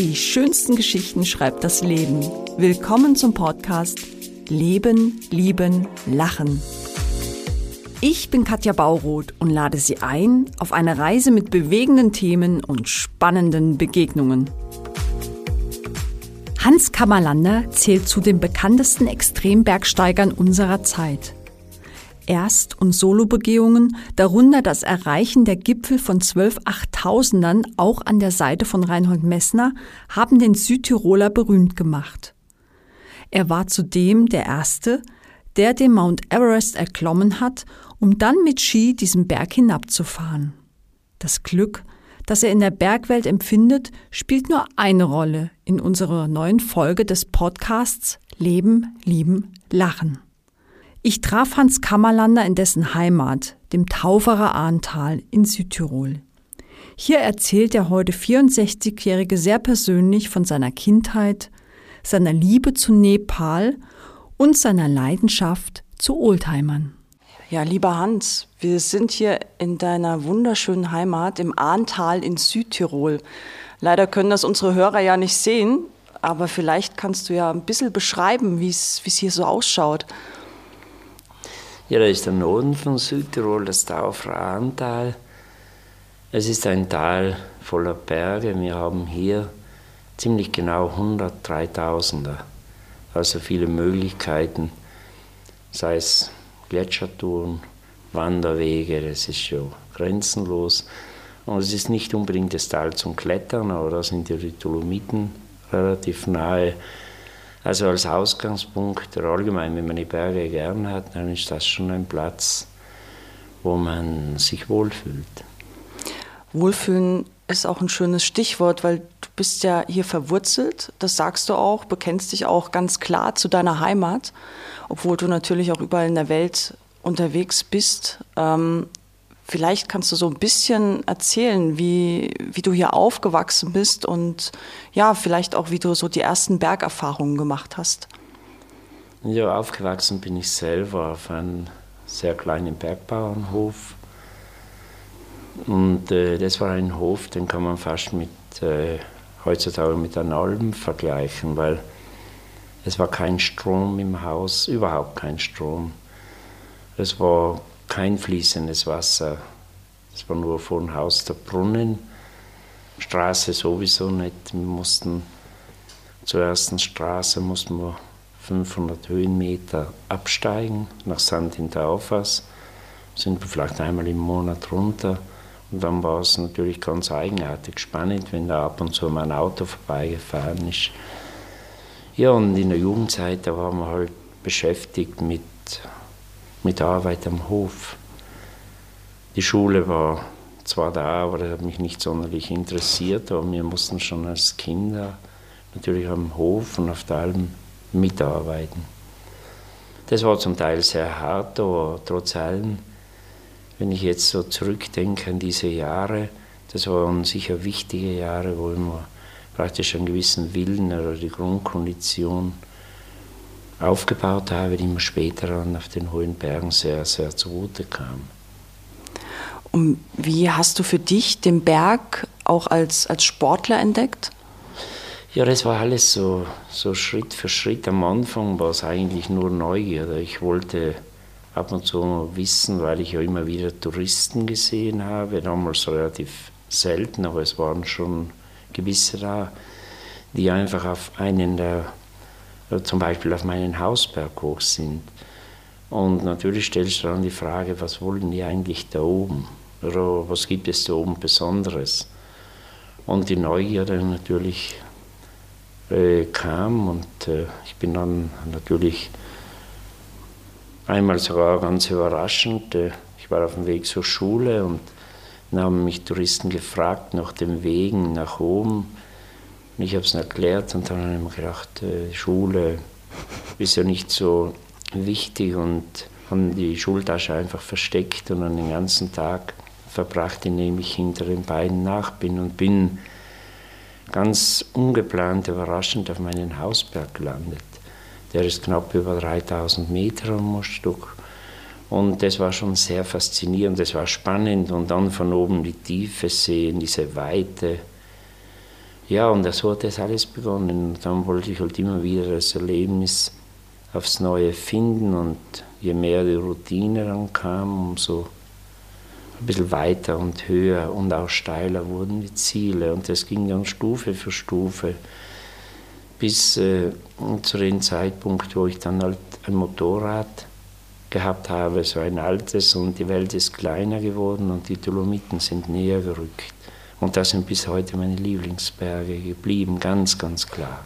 Die schönsten Geschichten schreibt das Leben. Willkommen zum Podcast Leben, Lieben, Lachen. Ich bin Katja Bauroth und lade Sie ein auf eine Reise mit bewegenden Themen und spannenden Begegnungen. Hans Kammerlander zählt zu den bekanntesten Extrembergsteigern unserer Zeit. Erst- und Solobegehungen, darunter das Erreichen der Gipfel von zwölf Achttausendern auch an der Seite von Reinhold Messner, haben den Südtiroler berühmt gemacht. Er war zudem der Erste, der den Mount Everest erklommen hat, um dann mit Ski diesen Berg hinabzufahren. Das Glück, das er in der Bergwelt empfindet, spielt nur eine Rolle in unserer neuen Folge des Podcasts Leben, Lieben, Lachen. Ich traf Hans Kammerlander in dessen Heimat, dem Tauferer Ahrntal in Südtirol. Hier erzählt der heute 64-Jährige sehr persönlich von seiner Kindheit, seiner Liebe zu Nepal und seiner Leidenschaft zu Oldtimern. Ja, lieber Hans, wir sind hier in deiner wunderschönen Heimat im Ahrntal in Südtirol. Leider können das unsere Hörer ja nicht sehen, aber vielleicht kannst du ja ein bisschen beschreiben, wie es hier so ausschaut. Ja, da ist der Norden von Südtirol, das Taufrahntal. Es ist ein Tal voller Berge. Wir haben hier ziemlich genau 103.000er, also viele Möglichkeiten, sei es Gletschertouren, Wanderwege, das ist schon grenzenlos. Und es ist nicht unbedingt das Tal zum Klettern, aber da sind die Dolomiten relativ nahe. Also als Ausgangspunkt oder allgemein, wenn man die Berge gern hat, dann ist das schon ein Platz, wo man sich wohlfühlt. Wohlfühlen ist auch ein schönes Stichwort, weil du bist ja hier verwurzelt, das sagst du auch, bekennst dich auch ganz klar zu deiner Heimat, obwohl du natürlich auch überall in der Welt unterwegs bist. Ähm, Vielleicht kannst du so ein bisschen erzählen, wie, wie du hier aufgewachsen bist und ja, vielleicht auch, wie du so die ersten Bergerfahrungen gemacht hast. Ja, aufgewachsen bin ich selber auf einem sehr kleinen Bergbauernhof. Und äh, das war ein Hof, den kann man fast mit, äh, heutzutage mit einem Alm vergleichen, weil es war kein Strom im Haus, überhaupt kein Strom. Es war kein fließendes Wasser. Es war nur vor dem Haus der Brunnen. Straße sowieso nicht. Wir mussten zur ersten Straße mussten wir 500 Höhenmeter absteigen nach St. Hinterauffers. Sind wir vielleicht einmal im Monat runter. Und dann war es natürlich ganz eigenartig spannend, wenn da ab und zu mal ein Auto vorbeigefahren ist. Ja, und in der Jugendzeit, da waren wir halt beschäftigt mit mit Arbeit am Hof. Die Schule war zwar da, aber das hat mich nicht sonderlich interessiert, aber wir mussten schon als Kinder natürlich am Hof und auf der Alm mitarbeiten. Das war zum Teil sehr hart, aber trotz allem, wenn ich jetzt so zurückdenke an diese Jahre, das waren sicher wichtige Jahre, wo ich mir praktisch einen gewissen Willen oder die Grundkondition aufgebaut habe, die mir später dann auf den hohen Bergen sehr, sehr zugute kam. Und wie hast du für dich den Berg auch als, als Sportler entdeckt? Ja, das war alles so, so Schritt für Schritt. Am Anfang war es eigentlich nur Neugierde. Ich wollte ab und zu wissen, weil ich ja immer wieder Touristen gesehen habe, damals relativ selten, aber es waren schon gewisse da, die einfach auf einen der zum Beispiel auf meinen Hausberg hoch sind. Und natürlich stellst du dann die Frage, was wollen die eigentlich da oben? Oder was gibt es da oben Besonderes? Und die Neugierde natürlich äh, kam und äh, ich bin dann natürlich einmal sogar ganz überraschend, äh, ich war auf dem Weg zur Schule und dann haben mich Touristen gefragt nach den Wegen nach oben und ich habe es erklärt und dann habe ich mir gedacht, äh, Schule ist ja nicht so wichtig und haben die Schultasche einfach versteckt und dann den ganzen Tag verbracht, indem ich hinter den beiden nach bin und bin ganz ungeplant, überraschend auf meinen Hausberg gelandet. Der ist knapp über 3000 Meter am Stück. Und das war schon sehr faszinierend, das war spannend und dann von oben die Tiefe sehen, diese Weite Ja, und so hat das alles begonnen. Und dann wollte ich halt immer wieder das Erlebnis aufs Neue finden und je mehr die Routine dann kam, umso ein bisschen weiter und höher und auch steiler wurden die Ziele. Und das ging dann Stufe für Stufe bis äh, zu dem Zeitpunkt, wo ich dann halt ein Motorrad gehabt habe, so ein altes und die Welt ist kleiner geworden und die Dolomiten sind näher gerückt. Und das sind bis heute meine Lieblingsberge geblieben, ganz, ganz klar.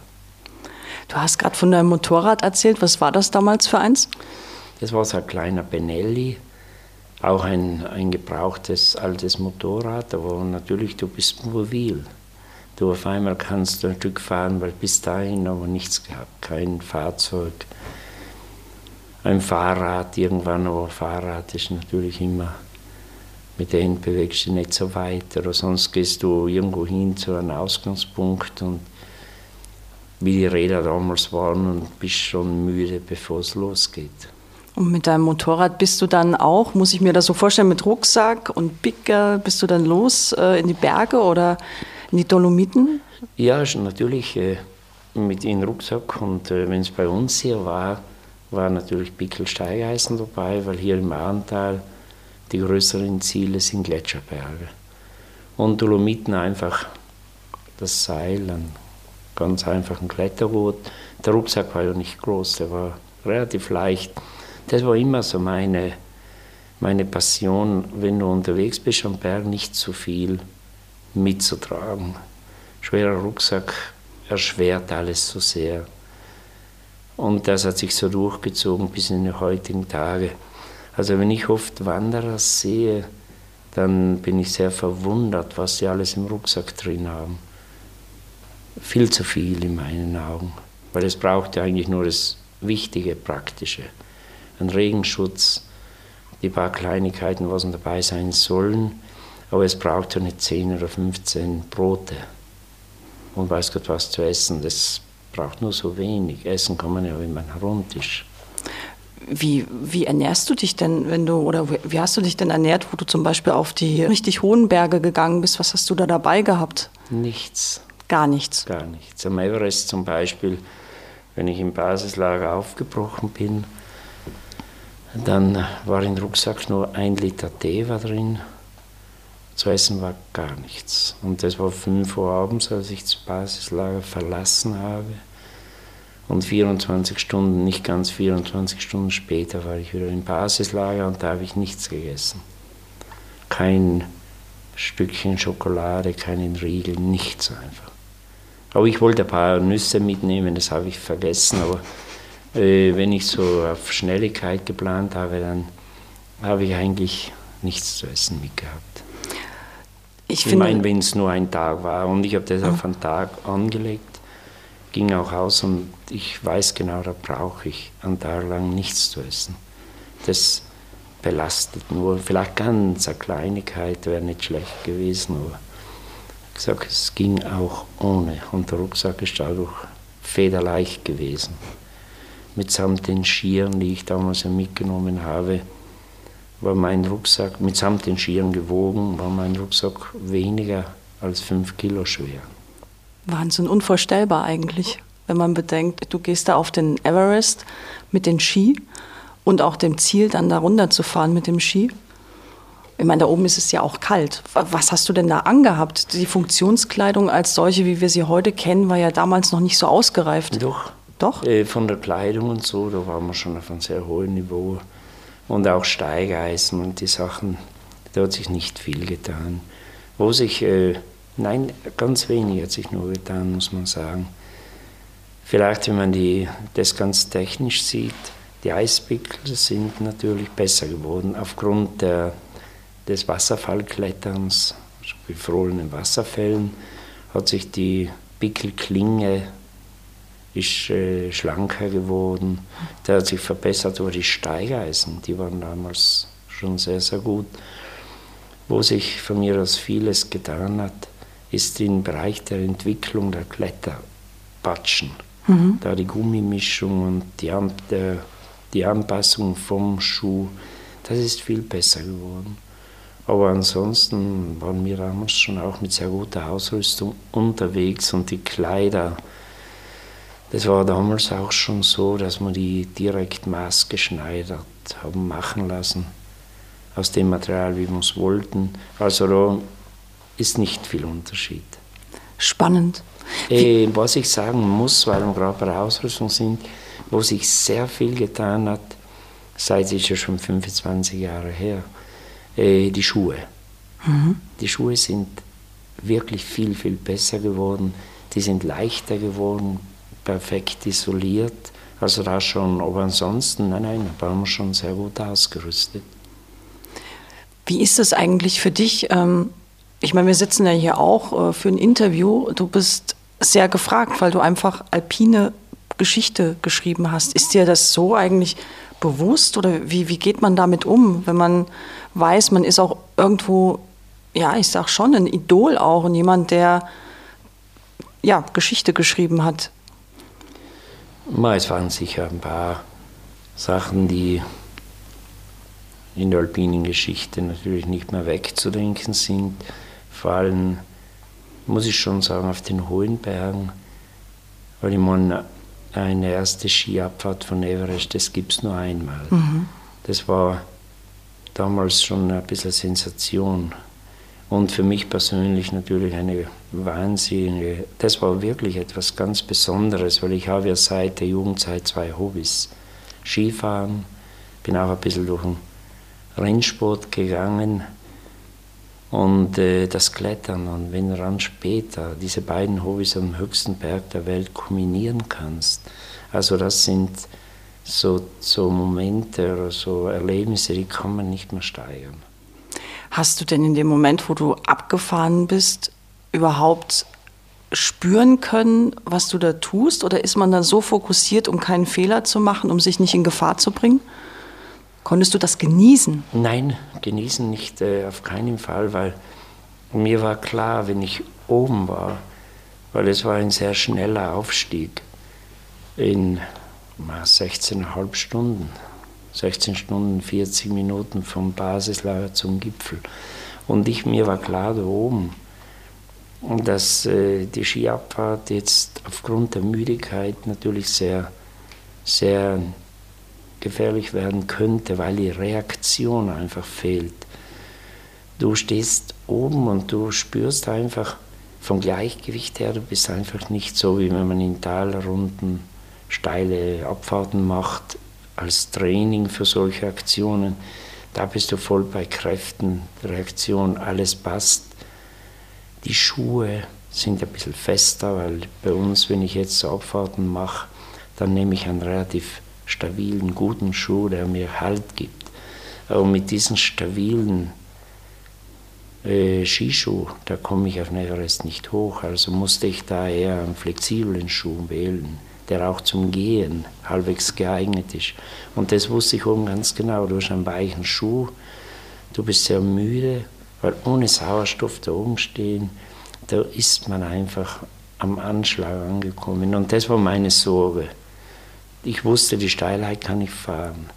Du hast gerade von deinem Motorrad erzählt. Was war das damals für eins? Das war so ein kleiner Benelli, auch ein, ein gebrauchtes altes Motorrad, aber natürlich, du bist mobil. Du auf einmal kannst du ein Stück fahren, weil bis dahin aber nichts gehabt, kein Fahrzeug, ein Fahrrad irgendwann, aber Fahrrad ist natürlich immer, mit dem bewegst du dich nicht so weit. Oder sonst gehst du irgendwo hin zu einem Ausgangspunkt und wie die Räder damals waren und bist schon müde, bevor es losgeht. Und mit deinem Motorrad bist du dann auch, muss ich mir das so vorstellen, mit Rucksack und Picker, bist du dann los äh, in die Berge oder in die Dolomiten? Ja, natürlich äh, mit in Rucksack und äh, wenn es bei uns hier war, war natürlich Pickel-Steigeisen dabei, weil hier im Ahrntal die größeren Ziele sind Gletscherberge. Und Dolomiten einfach das Seil, ein ganz einfachen Kletterboot. Der Rucksack war ja nicht groß, der war relativ leicht. Das war immer so meine, meine Passion, wenn du unterwegs bist am Berg, nicht zu viel mitzutragen. Schwerer Rucksack erschwert alles so sehr. Und das hat sich so durchgezogen bis in die heutigen Tage. Also wenn ich oft Wanderer sehe, dann bin ich sehr verwundert, was sie alles im Rucksack drin haben. Viel zu viel in meinen Augen, weil es braucht ja eigentlich nur das Wichtige, Praktische. Ein Regenschutz, die paar Kleinigkeiten, was dabei sein sollen, aber es braucht ja nicht 10 oder 15 Brote und weiß Gott was zu essen. Das braucht nur so wenig. Essen kann man ja, wenn man ist. Wie, wie ernährst du dich denn, wenn du, oder wie hast du dich denn ernährt, wo du zum Beispiel auf die richtig hohen Berge gegangen bist? Was hast du da dabei gehabt? Nichts. Gar nichts? Gar nichts. Am Everest zum Beispiel, wenn ich im Basislager aufgebrochen bin, dann war im Rucksack nur ein Liter Tee war drin. Zu essen war gar nichts. Und das war 5 Uhr abends, als ich das Basislager verlassen habe. Und 24 Stunden, nicht ganz 24 Stunden später, war ich wieder im Basislager und da habe ich nichts gegessen. Kein Stückchen Schokolade, keinen Riegel, nichts einfach. Aber ich wollte ein paar Nüsse mitnehmen, das habe ich vergessen. Aber äh, wenn ich so auf Schnelligkeit geplant habe, dann habe ich eigentlich nichts zu essen mitgehabt. Ich, ich meine, wenn es nur ein Tag war und ich habe das auf einen Tag angelegt, ging auch aus und ich weiß genau, da brauche ich einen Tag lang nichts zu essen. Das belastet nur. Vielleicht ganz eine Kleinigkeit wäre nicht schlecht gewesen, aber ich sage, es ging auch ohne. Und der Rucksack ist dadurch federleicht gewesen. Mitsamt den Skiern, die ich damals mitgenommen habe, war mein Rucksack, mitsamt den Skiern gewogen, war mein Rucksack weniger als fünf Kilo schwer. Wahnsinn, unvorstellbar eigentlich, wenn man bedenkt, du gehst da auf den Everest mit den Ski und auch dem Ziel, dann da runter zu fahren mit dem Ski. Ich meine, da oben ist es ja auch kalt. Was hast du denn da angehabt? Die Funktionskleidung als solche, wie wir sie heute kennen, war ja damals noch nicht so ausgereift. Doch. Doch? Äh, von der Kleidung und so, da waren wir schon auf einem sehr hohen Niveau. Und auch Steigeisen und die Sachen, da hat sich nicht viel getan. Wo sich äh, Nein, ganz wenig hat sich nur getan, muss man sagen. Vielleicht, wenn man die, das ganz technisch sieht, die Eispickel sind natürlich besser geworden aufgrund der, des Wasserfallkletterns, also gefrorenen Wasserfällen, hat sich die Pickelklinge ist äh, schlanker geworden. Der hat sich verbessert, aber die Steigeisen, die waren damals schon sehr, sehr gut. Wo sich von mir aus vieles getan hat, ist im Bereich der Entwicklung der Kletterpatschen. Mhm. Da die Gummimischung und die, An der, die Anpassung vom Schuh, das ist viel besser geworden. Aber ansonsten waren wir damals schon auch mit sehr guter Ausrüstung unterwegs und die Kleider, das war damals auch schon so, dass wir die direkt maßgeschneidert haben machen lassen, aus dem Material, wie wir es wollten. Also da ist nicht viel Unterschied. Spannend. Äh, was ich sagen muss, weil wir gerade bei der Ausrüstung sind, wo sich sehr viel getan hat, seit ist ja schon 25 Jahre her, äh, die Schuhe. Mhm. Die Schuhe sind wirklich viel, viel besser geworden. Die sind leichter geworden, perfekt isoliert. Also da schon, aber ansonsten, nein, nein, da waren wir schon sehr gut ausgerüstet. Wie ist das eigentlich für dich? Ähm, ich meine, wir sitzen ja hier auch äh, für ein Interview. Du bist sehr gefragt, weil du einfach alpine Geschichte geschrieben hast. Ist dir das so eigentlich bewusst oder wie, wie geht man damit um, wenn man weiß, man ist auch irgendwo, ja, ich sag schon ein Idol auch und jemand, der ja, Geschichte geschrieben hat? Es waren sicher ein paar Sachen, die in der alpinen Geschichte natürlich nicht mehr wegzudenken sind. Vor allem muss ich schon sagen, auf den hohen Bergen, weil ich meine, eine erste Skiabfahrt von Everest, das gibt es nur einmal. Mhm. Das war damals schon ein bisschen Sensation. Und für mich persönlich natürlich eine wahnsinnige, das war wirklich etwas ganz Besonderes, weil ich habe ja seit der Jugendzeit zwei Hobbys. Skifahren, bin auch ein bisschen durch den Rennsport gegangen und äh, das Klettern. Und wenn du dann später diese beiden Hobbys am höchsten Berg der Welt kombinieren kannst, also das sind so, so Momente oder so Erlebnisse, die kann man nicht mehr steigern. Hast du denn in dem Moment, wo du abgefahren bist, überhaupt spüren können, was du da tust? Oder ist man dann so fokussiert, um keinen Fehler zu machen, um sich nicht in Gefahr zu bringen? Konntest du das genießen? Nein, genießen nicht, äh, auf keinen Fall, weil mir war klar, wenn ich oben war, weil es war ein sehr schneller Aufstieg in 16,5 Stunden, 16 Stunden, 40 Minuten vom Basislager zum Gipfel. Und ich, mir war klar da oben, dass äh, die Skiabfahrt jetzt aufgrund der Müdigkeit natürlich sehr, sehr gefährlich werden könnte, weil die Reaktion einfach fehlt. Du stehst oben und du spürst einfach vom Gleichgewicht her, du bist einfach nicht so, wie wenn man in Talrunden steile Abfahrten macht als Training für solche Aktionen. Da bist du voll bei Kräften, Reaktion, alles passt. Die Schuhe sind ein bisschen fester, weil bei uns, wenn ich jetzt so Abfahrten mache, dann nehme ich einen relativ stabilen, guten Schuh, der mir Halt gibt. Aber mit diesen stabilen äh, Skischuh, da komme ich auf Everest nicht hoch. Also musste ich da eher einen flexiblen Schuh wählen der auch zum Gehen halbwegs geeignet ist. Und das wusste ich oben ganz genau. Du hast einen weichen Schuh, du bist sehr müde, weil ohne Sauerstoff da oben stehen, da ist man einfach am Anschlag angekommen. Und das war meine Sorge. Ich wusste, die Steilheit kann ich fahren.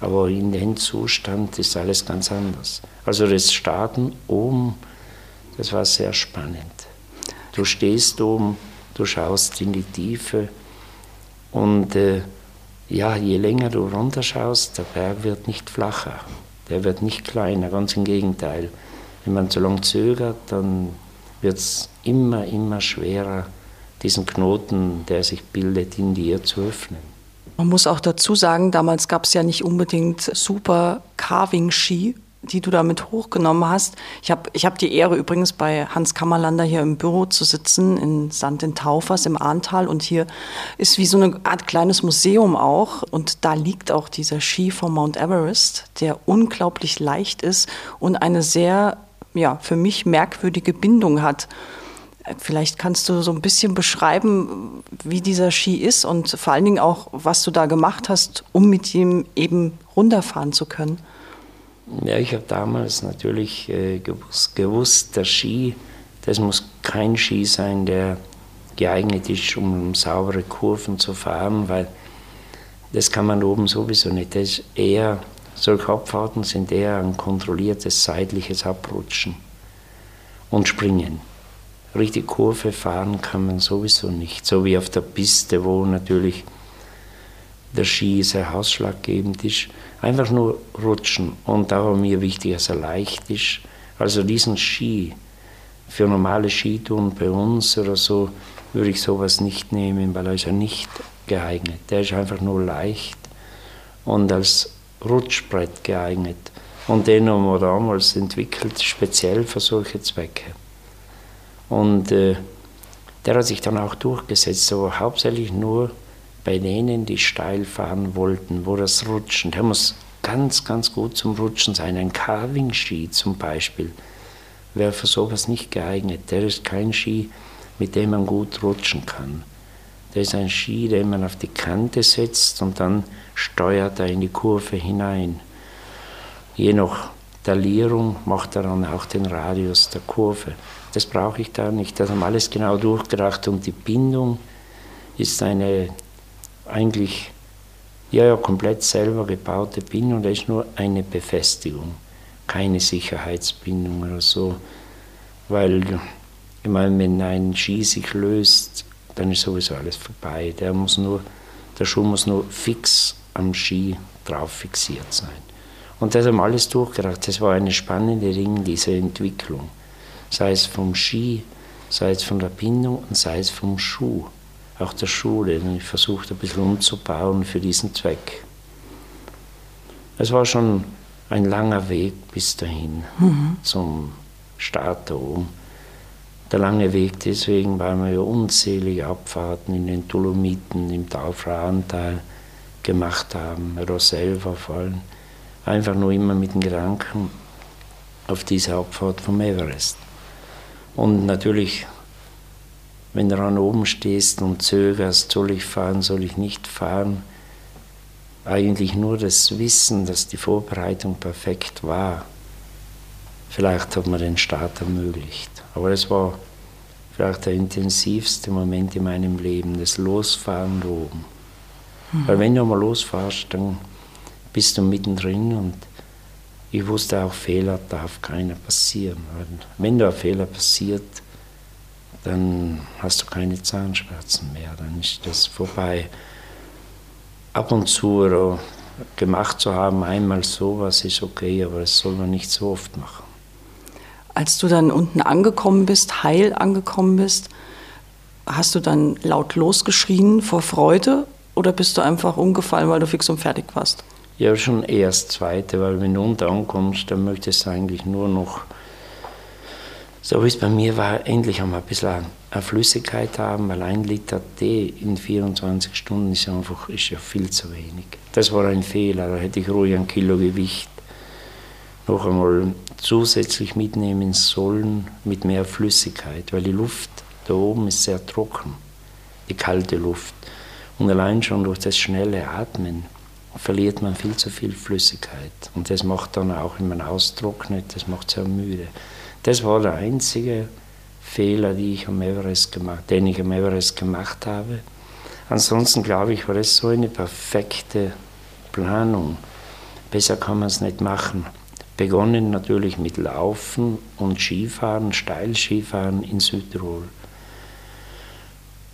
Aber in dem Zustand ist alles ganz anders. Also das Starten oben, das war sehr spannend. Du stehst oben, du schaust in die Tiefe, und äh, ja, je länger du runterschaust, der Berg wird nicht flacher, der wird nicht kleiner, ganz im Gegenteil. Wenn man zu lange zögert, dann wird es immer, immer schwerer, diesen Knoten, der sich bildet, in dir zu öffnen. Man muss auch dazu sagen, damals gab es ja nicht unbedingt super Carving-Ski, die du damit hochgenommen hast. Ich habe ich hab die Ehre übrigens bei Hans Kammerlander hier im Büro zu sitzen in Sand in Taufers im Ahrntal und hier ist wie so eine Art kleines Museum auch und da liegt auch dieser Ski vom Mount Everest, der unglaublich leicht ist und eine sehr, ja, für mich merkwürdige Bindung hat. Vielleicht kannst du so ein bisschen beschreiben, wie dieser Ski ist und vor allen Dingen auch, was du da gemacht hast, um mit ihm eben runterfahren zu können. Ja, ich habe damals natürlich äh, gewusst, gewusst, der Ski, das muss kein Ski sein, der geeignet ist, um saubere Kurven zu fahren, weil das kann man oben sowieso nicht. Das ist eher Solche Abfahrten sind eher ein kontrolliertes seitliches Abrutschen und Springen. Richtig Kurve fahren kann man sowieso nicht, so wie auf der Piste, wo natürlich der Ski sehr ausschlaggebend ist. Einfach nur rutschen und da war mir wichtig, dass er leicht ist. Also diesen Ski für normale Skitouren bei uns oder so würde ich sowas nicht nehmen, weil er ist ja nicht geeignet. Der ist einfach nur leicht und als Rutschbrett geeignet. Und den haben wir damals entwickelt, speziell für solche Zwecke. Und äh, der hat sich dann auch durchgesetzt, aber hauptsächlich nur bei denen, die steil fahren wollten, wo das Rutschen, der muss ganz, ganz gut zum Rutschen sein. Ein Carving-Ski zum Beispiel wäre für sowas nicht geeignet. Der ist kein Ski, mit dem man gut rutschen kann. Der ist ein Ski, den man auf die Kante setzt und dann steuert er in die Kurve hinein. Je nach Talierung macht er dann auch den Radius der Kurve. Das brauche ich da nicht. Das haben alles genau durchgedacht und die Bindung ist eine eigentlich ja, ja, komplett selber gebaute Bindung, da ist nur eine Befestigung, keine Sicherheitsbindung oder so. Weil, ich meine, wenn ein Ski sich löst, dann ist sowieso alles vorbei. Der, muss nur, der Schuh muss nur fix am Ski drauf fixiert sein. Und das haben alles durchgedacht. Das war eine spannende Ring, diese Entwicklung. Sei es vom Ski, sei es von der Bindung und sei es vom Schuh auch der Schule. Ich versucht ein bisschen umzubauen für diesen Zweck. Es war schon ein langer Weg bis dahin mhm. zum Start da oben. Der lange Weg deswegen, weil wir ja unzählige Abfahrten in den Dolomiten, im Taufrahental gemacht haben, oder selber vor allem. Einfach nur immer mit dem Gedanken auf diese Abfahrt vom Everest. Und natürlich wenn du an oben stehst und zögerst, soll ich fahren, soll ich nicht fahren, eigentlich nur das Wissen, dass die Vorbereitung perfekt war. Vielleicht hat man den Start ermöglicht. Aber es war vielleicht der intensivste Moment in meinem Leben, das Losfahren da oben. Mhm. Weil wenn du mal losfährst, dann bist du mittendrin und ich wusste auch, Fehler darf keiner passieren. Wenn da ein Fehler passiert, dann hast du keine Zahnschmerzen mehr, dann ist das vorbei. Ab und zu gemacht zu haben, einmal sowas ist okay, aber das soll man nicht so oft machen. Als du dann unten angekommen bist, heil angekommen bist, hast du dann laut losgeschrien vor Freude oder bist du einfach umgefallen, weil du fix und fertig warst? Ja, schon das Zweite, weil wenn du unten ankommst, dann möchtest du eigentlich nur noch so wie es bei mir war, endlich einmal ein bisschen eine Flüssigkeit haben, weil ein Liter Tee in 24 Stunden ist einfach ist ja viel zu wenig. Das war ein Fehler, da hätte ich ruhig ein Kilo Gewicht noch einmal zusätzlich mitnehmen sollen mit mehr Flüssigkeit, weil die Luft da oben ist sehr trocken, die kalte Luft. Und allein schon durch das schnelle Atmen verliert man viel zu viel Flüssigkeit. Und das macht dann auch, wenn man austrocknet, das macht sehr müde. Das war der einzige Fehler, den ich am Everest gemacht, den ich am Everest gemacht habe. Ansonsten glaube ich, war das so eine perfekte Planung. Besser kann man es nicht machen. Begonnen natürlich mit Laufen und Skifahren, Steilskifahren in Südtirol.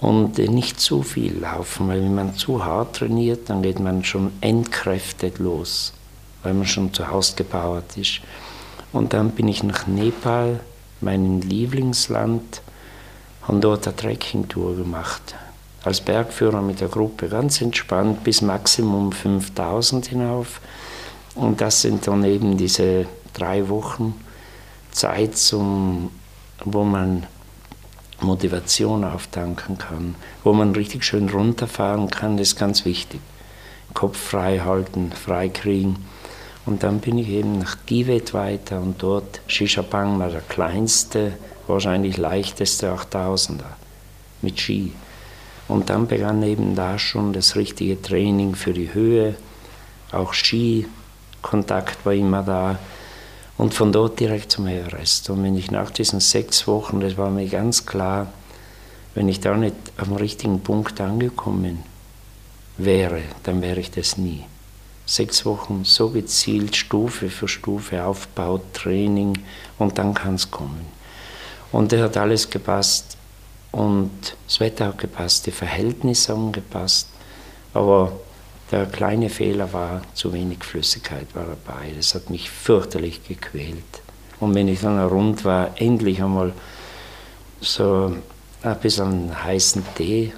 Und nicht zu viel laufen, weil wenn man zu hart trainiert, dann geht man schon entkräftet los, weil man schon zu Hause gebauert ist. Und dann bin ich nach Nepal, meinem Lieblingsland, habe dort eine Trekkingtour gemacht. Als Bergführer mit der Gruppe ganz entspannt bis Maximum 5000 hinauf. Und das sind dann eben diese drei Wochen Zeit, zum, wo man Motivation auftanken kann, wo man richtig schön runterfahren kann, das ist ganz wichtig. Kopf frei halten, frei kriegen. Und dann bin ich eben nach Givet weiter und dort Shishapang war der kleinste, wahrscheinlich leichteste 8000er mit Ski. Und dann begann eben da schon das richtige Training für die Höhe, auch Ski-Kontakt war immer da und von dort direkt zum Everest. Und wenn ich nach diesen sechs Wochen, das war mir ganz klar, wenn ich da nicht am richtigen Punkt angekommen wäre, dann wäre ich das nie. sechs Wochen so gezielt Stufe für Stufe Aufbau, Training und dann kann es kommen. Und es hat alles gepasst und das Wetter hat gepasst, die Verhältnisse haben gepasst, aber der kleine Fehler war, zu wenig Flüssigkeit war dabei. Das hat mich fürchterlich gequält. Und wenn ich dann rund war, endlich einmal so ein bisschen heißen Tee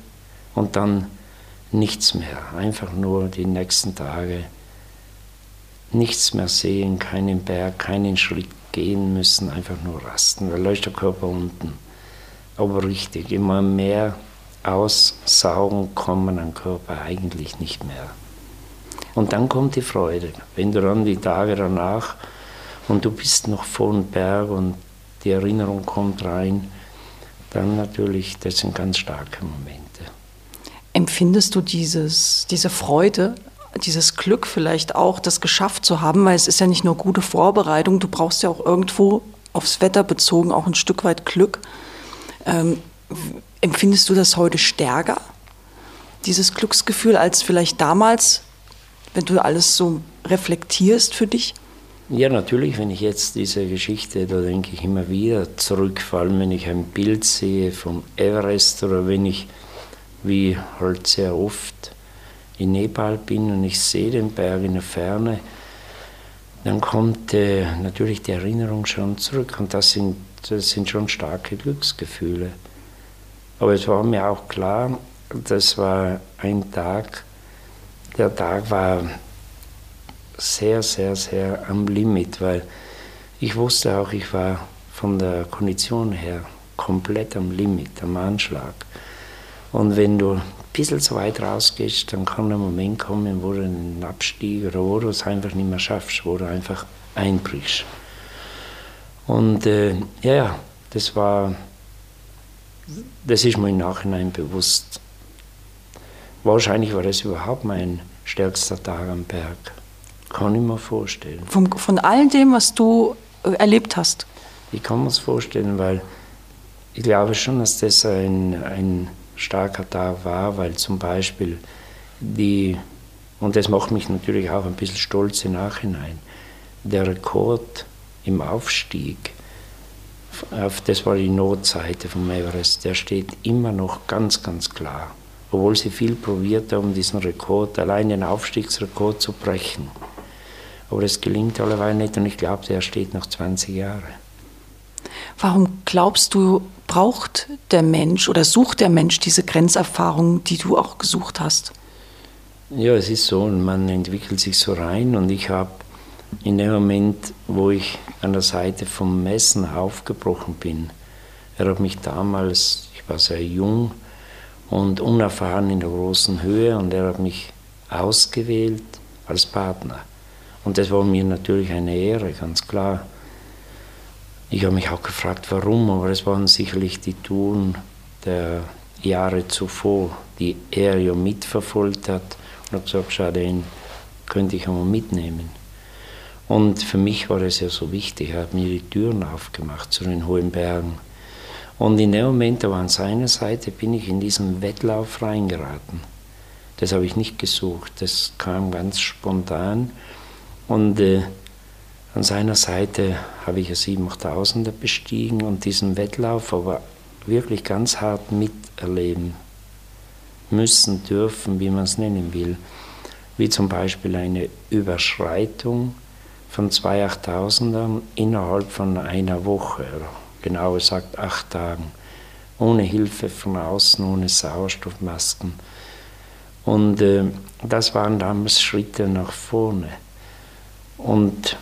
und dann nichts mehr. Einfach nur die nächsten Tage nichts mehr sehen, keinen Berg, keinen Schritt gehen müssen, einfach nur rasten. Da läuft der Körper unten. Aber richtig, immer mehr aussaugen kommen am Körper eigentlich nicht mehr. Und dann kommt die Freude. Wenn du dann die Tage danach und du bist noch vor dem Berg und die Erinnerung kommt rein, dann natürlich, das sind ganz starke Momente. Empfindest du dieses, diese Freude dieses Glück vielleicht auch, das geschafft zu haben, weil es ist ja nicht nur gute Vorbereitung, du brauchst ja auch irgendwo aufs Wetter bezogen auch ein Stück weit Glück. Ähm, empfindest du das heute stärker, dieses Glücksgefühl, als vielleicht damals, wenn du alles so reflektierst für dich? Ja, natürlich, wenn ich jetzt diese Geschichte, da denke ich immer wieder zurück, vor allem wenn ich ein Bild sehe vom Everest oder wenn ich, wie halt sehr oft, in Nepal bin und ich sehe den Berg in der Ferne, dann kommt äh, natürlich die Erinnerung schon zurück und das sind, das sind schon starke Glücksgefühle. Aber es war mir auch klar, das war ein Tag, der Tag war sehr, sehr, sehr am Limit, weil ich wusste auch, ich war von der Kondition her komplett am Limit, am Anschlag. Und wenn du bisschen zu weit rausgehst, dann kann ein Moment kommen, wo du einen Abstieg oder wo du es einfach nicht mehr schaffst, wo du einfach einbrichst. Und äh, ja, das war, das ist mir im Nachhinein bewusst. Wahrscheinlich war das überhaupt mein stärkster Tag am Berg. Kann ich mir vorstellen. Von, von all dem, was du äh, erlebt hast? Ich kann mir das vorstellen, weil ich glaube schon, dass das ein, ein starker Tag war, weil zum Beispiel die, und das macht mich natürlich auch ein bisschen stolz im Nachhinein, der Rekord im Aufstieg, das war die Notseite vom Everest, der steht immer noch ganz, ganz klar. Obwohl sie viel probiert haben, diesen Rekord, allein den Aufstiegsrekord zu brechen. Aber das gelingt alleweil nicht und ich glaube, der steht noch 20 Jahre. Warum glaubst du, braucht der Mensch oder sucht der Mensch diese Grenzerfahrung, die du auch gesucht hast? Ja, es ist so, man entwickelt sich so rein und ich habe in dem Moment, wo ich an der Seite vom Messen aufgebrochen bin, er hat mich damals, ich war sehr jung und unerfahren in der großen Höhe und er hat mich ausgewählt als Partner. Und das war mir natürlich eine Ehre, ganz klar. Ich habe mich auch gefragt, warum, aber es waren sicherlich die Touren der Jahre zuvor, die er ja mitverfolgt hat und habe gesagt, schau, den könnte ich einmal mitnehmen. Und für mich war es ja so wichtig, er hat mir die Türen aufgemacht zu den hohen Bergen. Und in dem Moment, aber an seiner Seite, bin ich in diesen Wettlauf reingeraten. Das habe ich nicht gesucht, das kam ganz spontan. Und äh, an seiner Seite habe ich ja 7000er bestiegen und diesen Wettlauf aber wirklich ganz hart miterleben müssen, dürfen, wie man es nennen will. Wie zum Beispiel eine Überschreitung von zwei 8000ern innerhalb von einer Woche, genauer gesagt acht Tagen, ohne Hilfe von außen, ohne Sauerstoffmasken. Und äh, das waren damals Schritte nach vorne. Und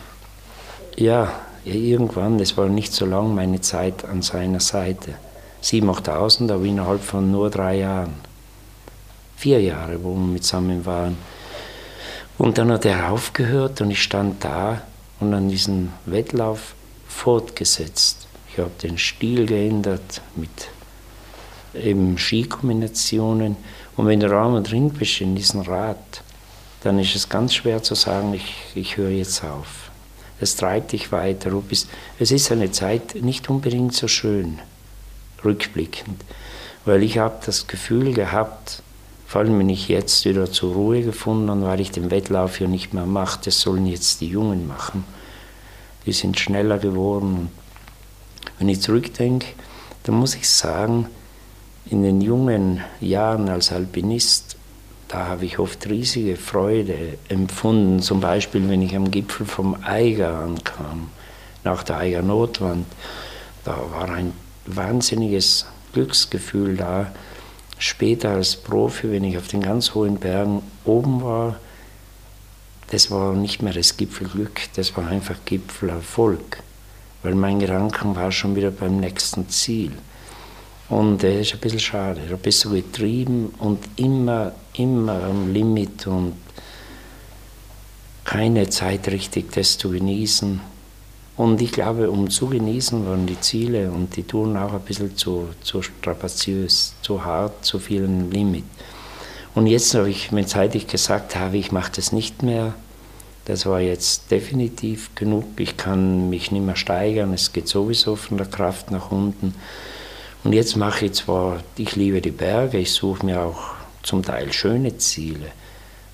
ja, irgendwann, das war nicht so lang meine Zeit an seiner Seite. 7.000, 8.000, aber innerhalb von nur drei Jahren. Vier Jahre, wo wir zusammen waren. Und dann hat er aufgehört und ich stand da und an diesem Wettlauf fortgesetzt. Ich habe den Stil geändert mit eben Skikombinationen. Und wenn du Raum und drin bist in diesem Rad, dann ist es ganz schwer zu sagen, ich, ich höre jetzt auf es treibt dich weiter. Bist, es ist eine Zeit nicht unbedingt so schön, rückblickend, weil ich habe das Gefühl gehabt, Vor allem, wenn ich jetzt wieder zur Ruhe gefunden habe, weil ich den Wettlauf ja nicht mehr mache, das sollen jetzt die Jungen machen. Die sind schneller geworden. Wenn ich zurückdenke, dann muss ich sagen, in den jungen Jahren als Alpinist, da habe ich oft riesige Freude empfunden. Zum Beispiel, wenn ich am Gipfel vom Eiger ankam, nach der Eiger Notwand, da war ein wahnsinniges Glücksgefühl da. Später als Profi, wenn ich auf den ganz hohen Bergen oben war, das war nicht mehr das Gipfelglück, das war einfach Gipfelerfolg, weil mein Gedanken war schon wieder beim nächsten Ziel. Und das ist ein bisschen schade. Da bist du getrieben und immer, immer am Limit und keine Zeit richtig, das zu genießen. Und ich glaube, um zu genießen, waren die Ziele und die Touren auch ein bisschen zu, zu strapaziös, zu hart, zu viel Limit. Und jetzt habe ich mir zeitig gesagt habe, ich mache das nicht mehr. Das war jetzt definitiv genug. Ich kann mich nicht mehr steigern. Es geht sowieso von der Kraft nach unten. Und jetzt mache ich zwar, ich liebe die Berge, ich suche mir auch zum Teil schöne Ziele,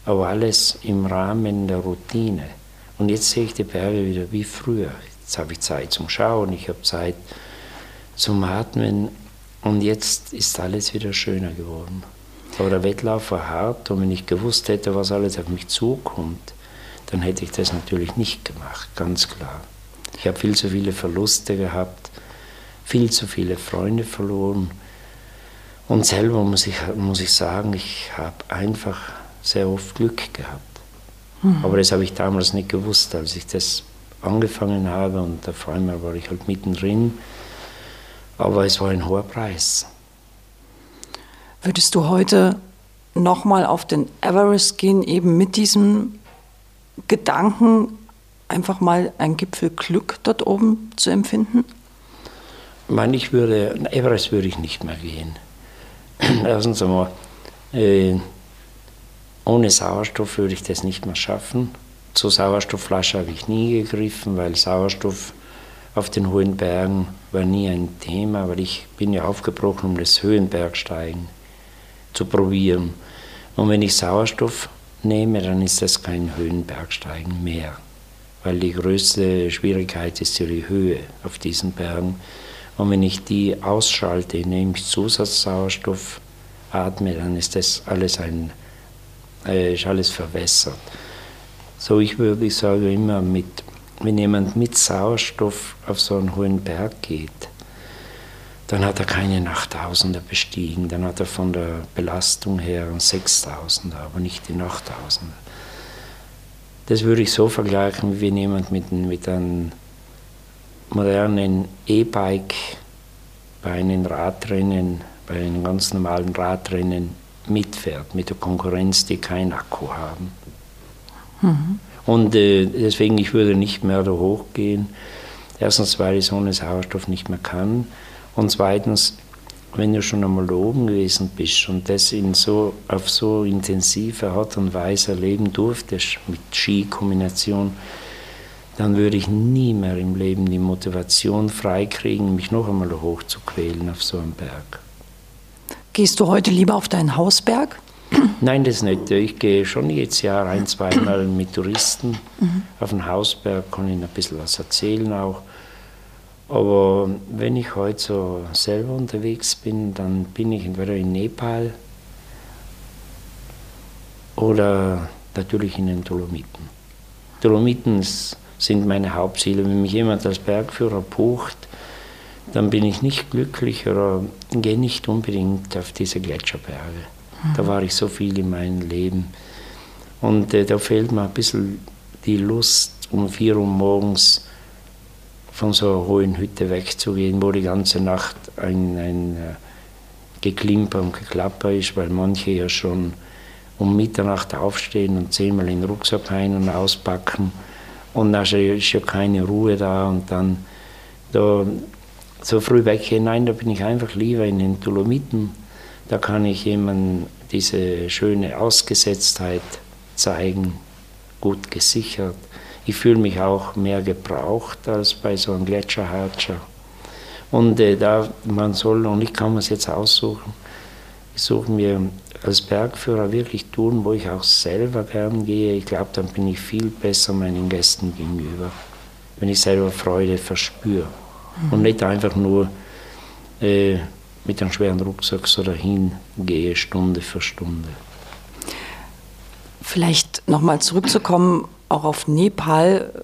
aber alles im Rahmen der Routine. Und jetzt sehe ich die Berge wieder wie früher. Jetzt habe ich Zeit zum Schauen, ich habe Zeit zum Atmen und jetzt ist alles wieder schöner geworden. Aber der Wettlauf war hart und wenn ich gewusst hätte, was alles auf mich zukommt, dann hätte ich das natürlich nicht gemacht, ganz klar. Ich habe viel zu viele Verluste gehabt viel zu viele Freunde verloren. Und selber muss ich, muss ich sagen, ich habe einfach sehr oft Glück gehabt. Mhm. Aber das habe ich damals nicht gewusst, als ich das angefangen habe. Und auf einmal war ich halt mittendrin. Aber es war ein hoher Preis. Würdest du heute nochmal auf den Everest gehen, eben mit diesem Gedanken, einfach mal ein Gipfel Glück dort oben zu empfinden? Ich meine, ich würde, Everest würde ich nicht mehr gehen. Erstens einmal, äh, ohne Sauerstoff würde ich das nicht mehr schaffen. Zur Sauerstoffflasche habe ich nie gegriffen, weil Sauerstoff auf den hohen Bergen war nie ein Thema, weil ich bin ja aufgebrochen, um das Höhenbergsteigen zu probieren. Und wenn ich Sauerstoff nehme, dann ist das kein Höhenbergsteigen mehr, weil die größte Schwierigkeit ist ja die Höhe auf diesen Bergen. Und wenn ich die ausschalte, indem ich Zusatzsauerstoff atme, dann ist das alles, ein, äh, ist alles verwässert. So, ich würde ich sage immer, mit, wenn jemand mit Sauerstoff auf so einen hohen Berg geht, dann hat er keine 8000er bestiegen, dann hat er von der Belastung her einen 6000er, aber nicht die 8000er. Das würde ich so vergleichen, wie wenn jemand mit, mit einem modernen E-Bike bei einem Radrennen, bei einem ganz normalen Radrennen mitfährt, mit der Konkurrenz, die keinen Akku haben. Mhm. Und äh, deswegen, ich würde nicht mehr da hochgehen. Erstens, weil ich ohne Sauerstoff nicht mehr kann. Und zweitens, wenn du schon einmal oben gewesen bist und das in so, auf so intensive Art und Weise erleben durftest, mit Skikombination, dann würde ich nie mehr im Leben die Motivation freikriegen, mich noch einmal hochzuquälen auf so einem Berg. Gehst du heute lieber auf deinen Hausberg? Nein, das nicht. Ich gehe schon jedes Jahr ein, zweimal mit Touristen mhm. auf den Hausberg, kann ihnen ein bisschen was erzählen auch. Aber wenn ich heute so selber unterwegs bin, dann bin ich entweder in Nepal oder natürlich in den Dolomiten. Dolomiten sind meine Hauptziele. Wenn mich jemand als Bergführer bucht, dann bin ich nicht glücklich oder gehe nicht unbedingt auf diese Gletscherberge. Mhm. Da war ich so viel in meinem Leben. Und äh, da fehlt mir ein bisschen die Lust, um vier Uhr morgens von so einer hohen Hütte wegzugehen, wo die ganze Nacht ein, ein äh, Geklimper und Geklapper ist, weil manche ja schon um Mitternacht aufstehen und zehnmal in den Rucksack ein- und auspacken und dann ist ja keine Ruhe da und dann da so früh weggehen. Nein, da bin ich einfach lieber in den Dolomiten. Da kann ich jemandem diese schöne Ausgesetztheit zeigen, gut gesichert. Ich fühle mich auch mehr gebraucht als bei so einem Gletscherhatscher. Und äh, da man soll, und ich kann mir es jetzt aussuchen, ich suche mir als Bergführer wirklich tun, wo ich auch selber gern gehe, ich glaube, dann bin ich viel besser meinen Gästen gegenüber, wenn ich selber Freude verspüre mhm. und nicht einfach nur äh, mit einem schweren Rucksack so dahin gehe, Stunde für Stunde. Vielleicht nochmal zurückzukommen, auch auf Nepal,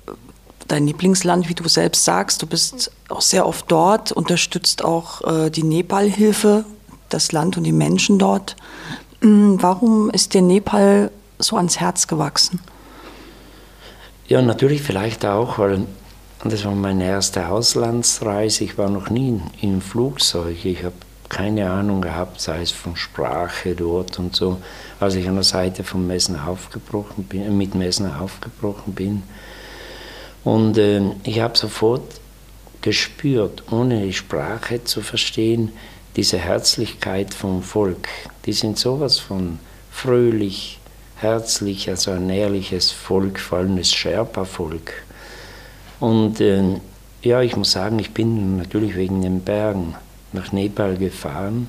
dein Lieblingsland, wie du selbst sagst. Du bist auch sehr oft dort, unterstützt auch äh, die Nepal-Hilfe, das Land und die Menschen dort. Mm, warum ist dir Nepal so ans Herz gewachsen? Ja, natürlich vielleicht auch, weil das war meine erste Auslandsreise. Ich war noch nie im Flugzeug. Ich habe keine Ahnung gehabt, sei es von Sprache dort und so. Als ich an der Seite von Messen aufgebrochen bin, mit Messen aufgebrochen bin. Und äh, ich habe sofort gespürt, ohne die Sprache zu verstehen, diese Herzlichkeit vom Volk. Die sind sowas von fröhlich, herzlich, also ein ehrliches Volk, vor allem das Sherpa-Volk. Und äh, ja, ich muss sagen, ich bin natürlich wegen den Bergen nach Nepal gefahren,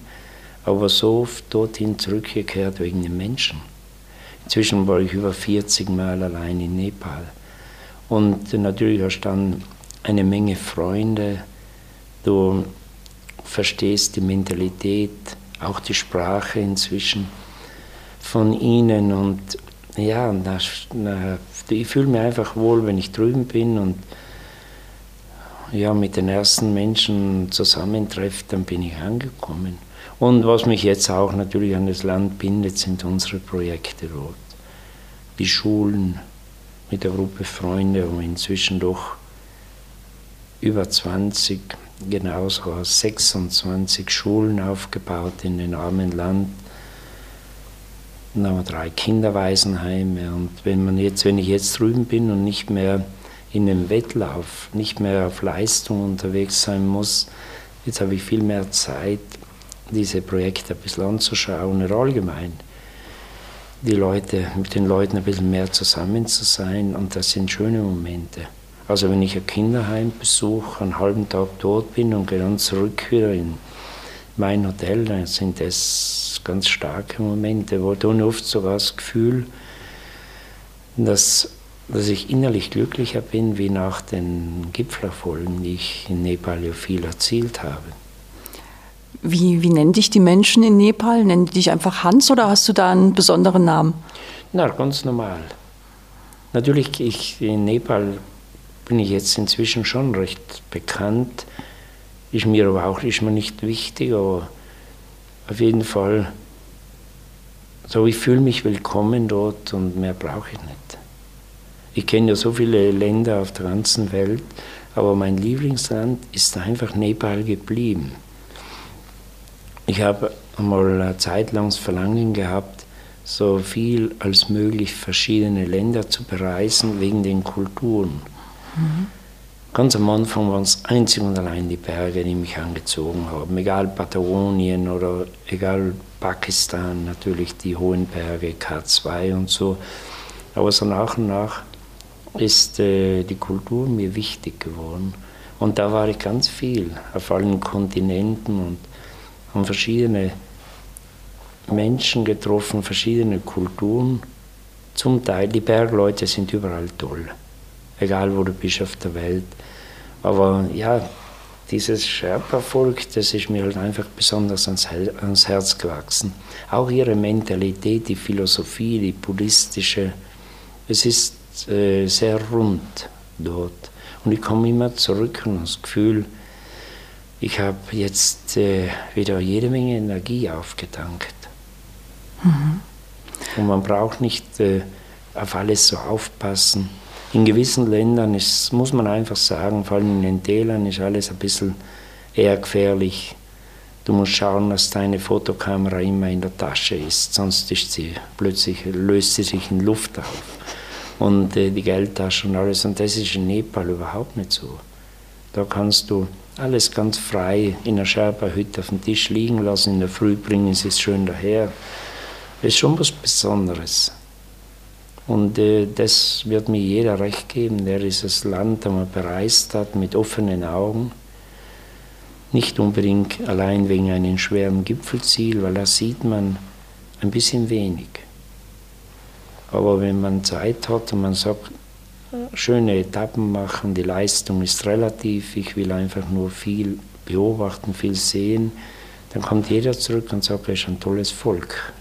aber so oft dorthin zurückgekehrt wegen den Menschen. Inzwischen war ich über 40 Mal allein in Nepal. Und natürlich hast du dann eine Menge Freunde. Du verstehst die Mentalität, auch die Sprache inzwischen von ihnen. Und ja, ich fühle mich einfach wohl, wenn ich drüben bin und ja, mit den ersten Menschen zusammentreffe, dann bin ich angekommen. Und was mich jetzt auch natürlich an das Land bindet, sind unsere Projekte dort. Die Schulen mit der Gruppe Freunde, wo inzwischen doch über 20, genauso 26 Schulen aufgebaut in den armen Land. Dann haben wir drei Kinderwaisenheime. Und wenn man jetzt, wenn ich jetzt drüben bin und nicht mehr in dem Wettlauf nicht mehr auf Leistung unterwegs sein muss. Jetzt habe ich viel mehr Zeit, diese Projekte ein bisschen anzuschauen oder allgemein die Leute, mit den Leuten ein bisschen mehr zusammen zu sein und das sind schöne Momente. Also wenn ich ein Kinderheim besuche, einen halben Tag dort bin und gehe dann zurück wieder in mein Hotel, dann sind das ganz starke Momente, wo dann oft sogar das Gefühl, dass dass ich innerlich glücklicher bin wie nach den Gipfelerfolgen, die ich in Nepal ja viel erzielt habe. Wie, wie nennen dich die Menschen in Nepal? Nennen die dich einfach Hans oder hast du da einen besonderen Namen? Na, ganz normal. Natürlich, ich, in Nepal bin ich jetzt inzwischen schon recht bekannt. Ist mir aber auch ist mir nicht wichtig, aber auf jeden Fall, so ich fühle mich willkommen dort und mehr brauche ich nicht. Ich kenne ja so viele Länder auf der ganzen Welt, aber mein Lieblingsland ist einfach Nepal geblieben. Ich habe einmal eine Zeit lang das Verlangen gehabt, so viel als möglich verschiedene Länder zu bereisen wegen den Kulturen. Mhm. Ganz am Anfang waren es einzig und allein die Berge, die mich angezogen haben. Egal Patagonien oder egal Pakistan, natürlich die hohen Berge, K2 und so. Aber so nach und nach ist äh, die Kultur mir wichtig geworden. Und da war ich ganz viel, auf allen Kontinenten und haben verschiedene Menschen getroffen, verschiedene Kulturen. Zum Teil, die Bergleute sind überall toll, egal wo du bist auf der Welt. Aber ja, dieses Sherpa-Volk, das ist mir halt einfach besonders ans, ans Herz gewachsen. Auch ihre Mentalität, die Philosophie, die buddhistische, es ist äh, sehr rund dort. Und ich komme immer zurück und das Gefühl, ich habe jetzt äh, wieder jede Menge Energie aufgetankt. Mhm. Und man braucht nicht äh, auf alles so aufpassen. In gewissen Ländern ist, muss man einfach sagen, vor allem in den Tälern ist alles ein bisschen eher gefährlich. Du musst schauen, dass deine Fotokamera immer in der Tasche ist, sonst ist sie plötzlich löst sie sich in Luft auf und äh, die Geldtasche und alles. Und das ist in Nepal überhaupt nicht so. Da kannst du alles ganz frei in einer Sherpa-Hütte auf dem Tisch liegen lassen, in der Früh bringen sie es schön daher. Das ist schon was Besonderes. Und äh, das wird mir jeder recht geben, der dieses Land einmal bereist hat mit offenen Augen. Nicht unbedingt allein wegen einem schweren Gipfelziel, weil da sieht man ein bisschen wenig. Aber wenn man Zeit hat und man sagt, schöne Etappen machen, die Leistung ist relativ, ich will einfach nur viel beobachten, viel sehen, dann kommt jeder zurück und sagt, er ist ein tolles Volk.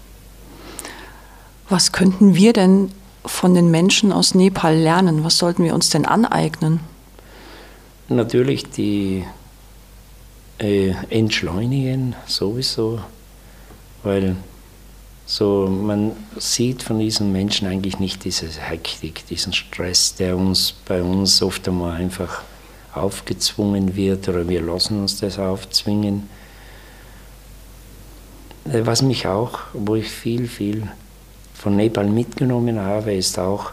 Was könnten wir denn von den Menschen aus Nepal lernen? Was sollten wir uns denn aneignen? Natürlich die äh, entschleunigen sowieso, weil so man sieht von diesen Menschen eigentlich nicht diese Hektik, diesen Stress, der uns bei uns oft einmal einfach aufgezwungen wird oder wir lassen uns das aufzwingen. Äh, was mich auch, wo ich viel, viel von Nepal mitgenommen habe, ist auch,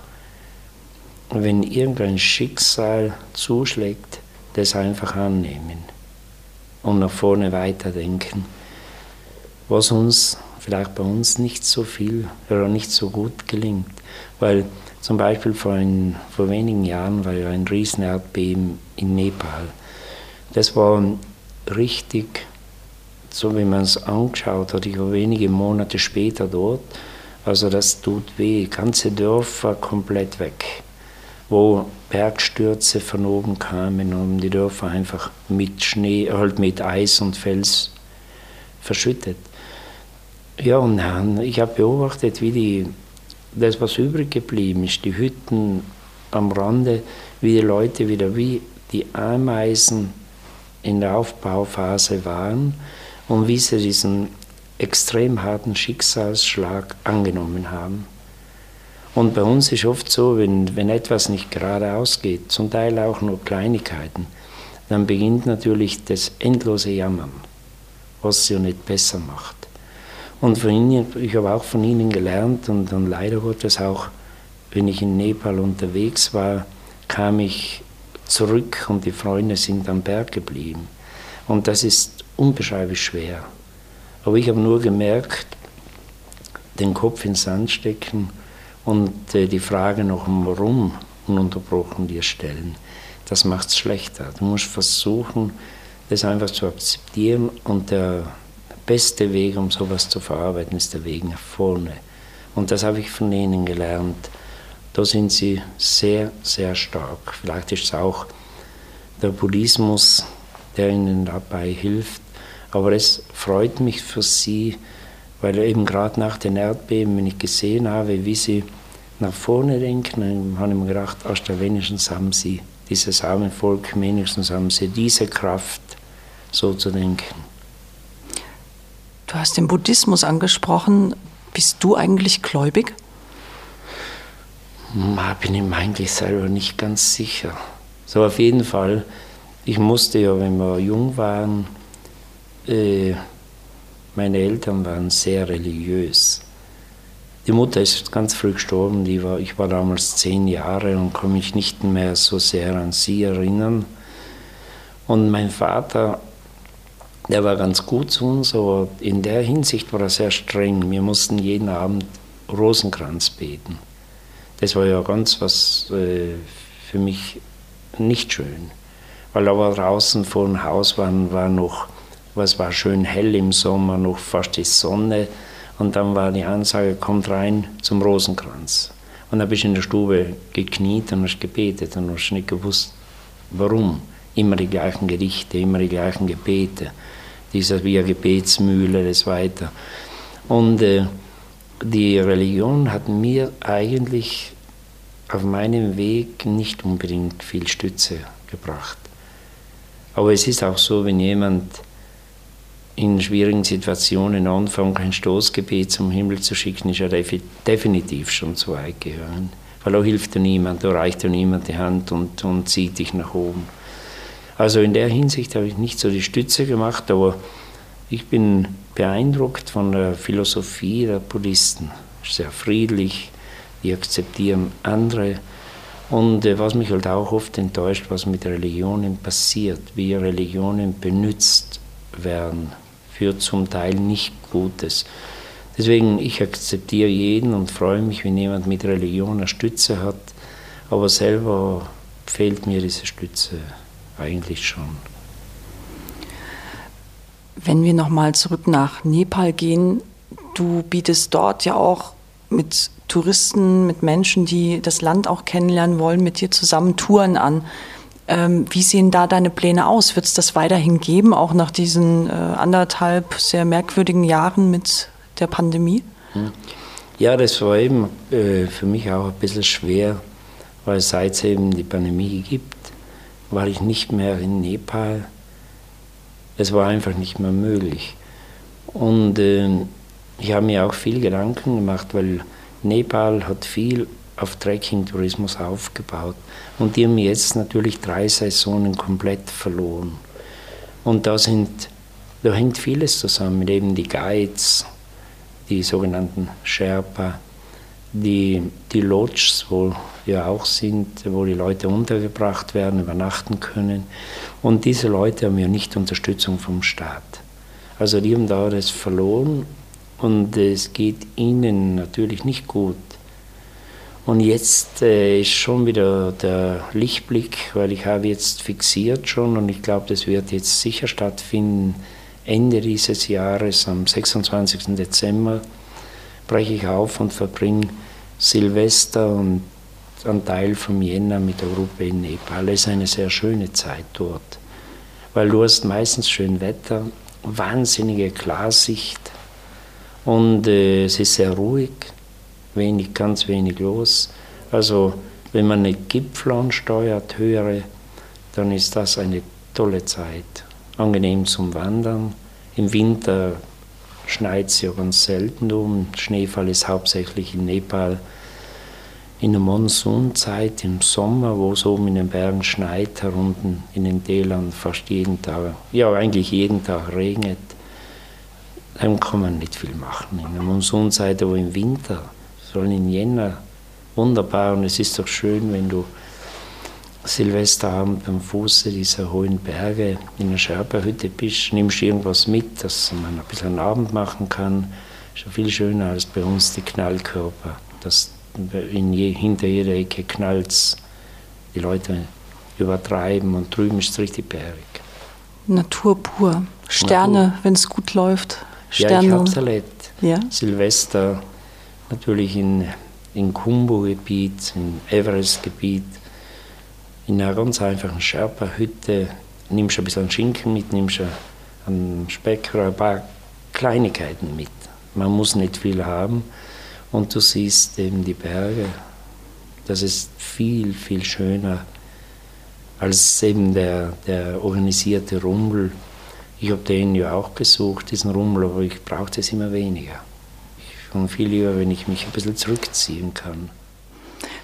wenn irgendein Schicksal zuschlägt, das einfach annehmen und nach vorne weiterdenken. Was uns vielleicht bei uns nicht so viel oder nicht so gut gelingt. Weil zum Beispiel vor, ein, vor wenigen Jahren war ja ein Riesenerdbeben in Nepal. Das war richtig, so wie man es angeschaut hat, ich war wenige Monate später dort, also das tut weh, ganze Dörfer komplett weg, wo Bergstürze von oben kamen und die Dörfer einfach mit Schnee, halt mit Eis und Fels verschüttet. Ja, und dann, ich habe beobachtet, wie die, das, was übrig geblieben ist, die Hütten am Rande, wie die Leute wieder wie die Ameisen in der Aufbauphase waren und wie sie diesen extrem harten Schicksalsschlag angenommen haben. Und bei uns ist oft so, wenn, wenn etwas nicht gerade ausgeht, zum Teil auch nur Kleinigkeiten, dann beginnt natürlich das endlose Jammern, was ja nicht besser macht. Und von ihnen, ich habe auch von ihnen gelernt und dann leider Gottes auch, wenn ich in Nepal unterwegs war, kam ich zurück und die Freunde sind am Berg geblieben. Und das ist unbeschreiblich schwer. Aber ich habe nur gemerkt, den Kopf ins Sand stecken und äh, die Frage noch um Warum ununterbrochen dir stellen, das macht es schlechter. Du musst versuchen, das einfach zu akzeptieren und der beste Weg, um sowas zu verarbeiten, ist der Weg nach vorne. Und das habe ich von ihnen gelernt. Da sind sie sehr, sehr stark. Vielleicht ist es auch der Buddhismus, der ihnen dabei hilft. Aber es freut mich für sie, weil eben gerade nach den Erdbeben, wenn ich gesehen habe, wie sie nach vorne denken, dann habe ich mir gedacht, erst wenigstens haben sie, dieses arme Volk, wenigstens haben sie diese Kraft, so zu denken. Du hast den Buddhismus angesprochen. Bist du eigentlich gläubig? Ma, bin ich mir eigentlich selber nicht ganz sicher. So auf jeden Fall, ich musste ja, wenn wir jung waren, äh, meine Eltern waren sehr religiös. Die Mutter ist ganz früh gestorben, die war, ich war damals zehn Jahre und kann mich nicht mehr so sehr an sie erinnern. Und mein Vater der war ganz gut zu uns, aber in der Hinsicht war er sehr streng. Wir mussten jeden Abend Rosenkranz beten. Das war ja ganz was äh, für mich nicht schön. Weil aber draußen vor dem Haus waren, war noch, was war schön hell im Sommer, noch fast die Sonne. Und dann war die Ansage, kommt rein zum Rosenkranz. Und dann bist du in der Stube gekniet und hast gebetet und hast nicht gewusst, warum. Immer die gleichen Gedichte, immer die gleichen Gebete dieser wie eine Gebetsmühle, das weiter. Und äh, die Religion hat mir eigentlich auf meinem Weg nicht unbedingt viel Stütze gebracht. Aber es ist auch so, wenn jemand in schwierigen Situationen anfängt, ein Stoßgebet zum Himmel zu schicken, ist er definitiv schon zu weit gehören. Weil da hilft dir niemand, da reicht dir niemand die Hand und, und zieht dich nach oben. Also in der Hinsicht habe ich nicht so die Stütze gemacht, aber ich bin beeindruckt von der Philosophie der Buddhisten. Sehr friedlich, die akzeptieren andere. Und äh, was mich halt auch oft enttäuscht, was mit Religionen passiert, wie Religionen benutzt werden für zum Teil nicht Gutes. Deswegen, ich akzeptiere jeden und freue mich, wenn jemand mit Religion eine Stütze hat, aber selber fehlt mir diese Stütze eigentlich schon. Wenn wir nochmal zurück nach Nepal gehen, du bietest dort ja auch mit Touristen, mit Menschen, die das Land auch kennenlernen wollen, mit dir zusammen Touren an. Ähm, wie sehen da deine Pläne aus? Wird es das weiterhin geben, auch nach diesen äh, anderthalb sehr merkwürdigen Jahren mit der Pandemie? Hm. Ja, das war eben äh, für mich auch ein bisschen schwer, weil seit es eben die Pandemie gibt, war ich nicht mehr in Nepal. Es war einfach nicht mehr möglich. Und äh, ich habe mir auch viel Gedanken gemacht, weil Nepal hat viel auf Trekking-Tourismus aufgebaut. Und die haben jetzt natürlich drei Saisonen komplett verloren. Und da, sind, da hängt vieles zusammen, eben die Guides, die sogenannten Sherpa, die, die Lodges, wo wir auch sind, wo die Leute untergebracht werden, übernachten können. Und diese Leute haben ja nicht Unterstützung vom Staat. Also die haben da das verloren und es geht ihnen natürlich nicht gut. Und jetzt äh, ist schon wieder der Lichtblick, weil ich habe jetzt fixiert schon und ich glaube, das wird jetzt sicher stattfinden. Ende dieses Jahres, am 26. Dezember, breche ich auf und verbringe Silvester und einen Teil vom Jänner mit der Gruppe in Nepal. Es ist eine sehr schöne Zeit dort, weil du hast meistens schön Wetter, wahnsinnige Klarsicht und äh, es ist sehr ruhig wenig, ganz wenig los. Also wenn man eine Gipfel ansteuert, höhere, dann ist das eine tolle Zeit. Angenehm zum Wandern. Im Winter schneit es ja ganz selten um. Schneefall ist hauptsächlich in Nepal in der Monsunzeit, im Sommer, wo es oben in den Bergen schneit, herunten in den Tälern fast jeden Tag, ja eigentlich jeden Tag regnet, dann kann man nicht viel machen. In der Monsunzeit, aber im Winter, sollen in Jänner wunderbar und es ist doch schön, wenn du Silvesterabend am Fuße dieser hohen Berge in einer Scherberhütte bist, nimmst irgendwas mit, dass man ein bisschen Abend machen kann. Ja viel schöner als bei uns die Knallkörper. Das je, hinter jeder Ecke knallt die Leute übertreiben und drüben ist es richtig bergig. Natur pur. Sterne, wenn es gut läuft. Sterne. Ja, ich habe es erlebt. Ja? Silvester natürlich in, in Kumbu-Gebiet, im Everest-Gebiet, in einer ganz einfachen Sherpa-Hütte, nimmst ein bisschen Schinken mit, nimmst einen Speck oder ein paar Kleinigkeiten mit. Man muss nicht viel haben und du siehst eben die Berge. Das ist viel, viel schöner als eben der, der organisierte Rummel. Ich habe den ja auch gesucht, diesen Rummel, aber ich brauchte es immer weniger und viel lieber, wenn ich mich ein bisschen zurückziehen kann.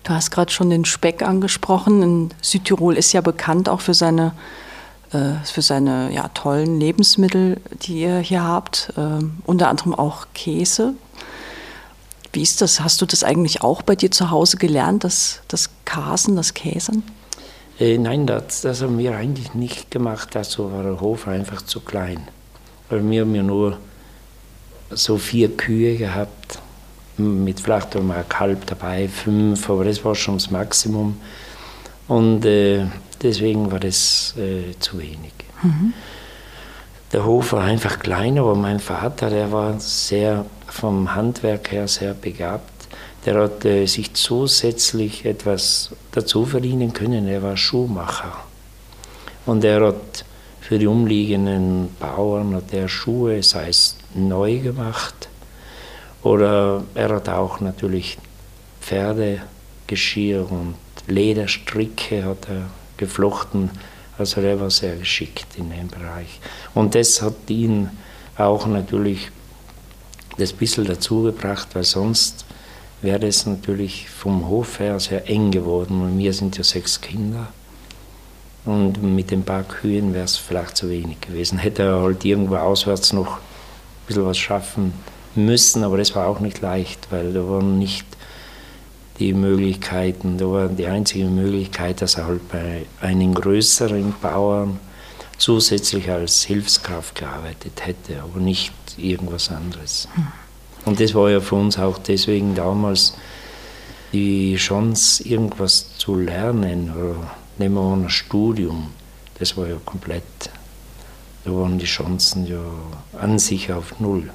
Du hast gerade schon den Speck angesprochen. In Südtirol ist ja bekannt auch für seine, äh, für seine ja, tollen Lebensmittel, die ihr hier habt, äh, unter anderem auch Käse. Wie ist das? Hast du das eigentlich auch bei dir zu Hause gelernt, das, das Kasen, das Käsen? Äh, nein, das, das haben wir eigentlich nicht gemacht. Dazu war der Hof einfach zu klein. Weil wir haben ja nur so vier Kühe gehabt, mit vielleicht mal ein Kalb dabei, fünf, aber das war schon das Maximum. Und äh, deswegen war das äh, zu wenig. Mhm. Der Hof war einfach kleiner, aber mein Vater, der war sehr vom Handwerk her sehr begabt. Der hat äh, sich zusätzlich etwas dazu verdienen können. Er war Schuhmacher. Und er hat für die umliegenden Bauern hat er Schuhe, sei es neu gemacht oder er hat auch natürlich Pferdegeschirr und Lederstricke hat er geflochten. Also er war sehr geschickt in dem Bereich. Und das hat ihn auch natürlich das bisschen dazu gebracht, weil sonst wäre es natürlich vom Hof her sehr eng geworden. Und wir sind ja sechs Kinder. Und mit den paar Kühen wäre es vielleicht zu wenig gewesen. Hätte er halt irgendwo auswärts noch ein bisschen was schaffen müssen, aber das war auch nicht leicht, weil da waren nicht die Möglichkeiten, da war die einzige Möglichkeit, dass er halt bei einem größeren Bauern zusätzlich als Hilfskraft gearbeitet hätte, aber nicht irgendwas anderes. Und das war ja für uns auch deswegen damals die Chance, irgendwas zu lernen oder nehmen wir an ein Studium, das war ja komplett, da waren die Chancen ja an sich auf Null.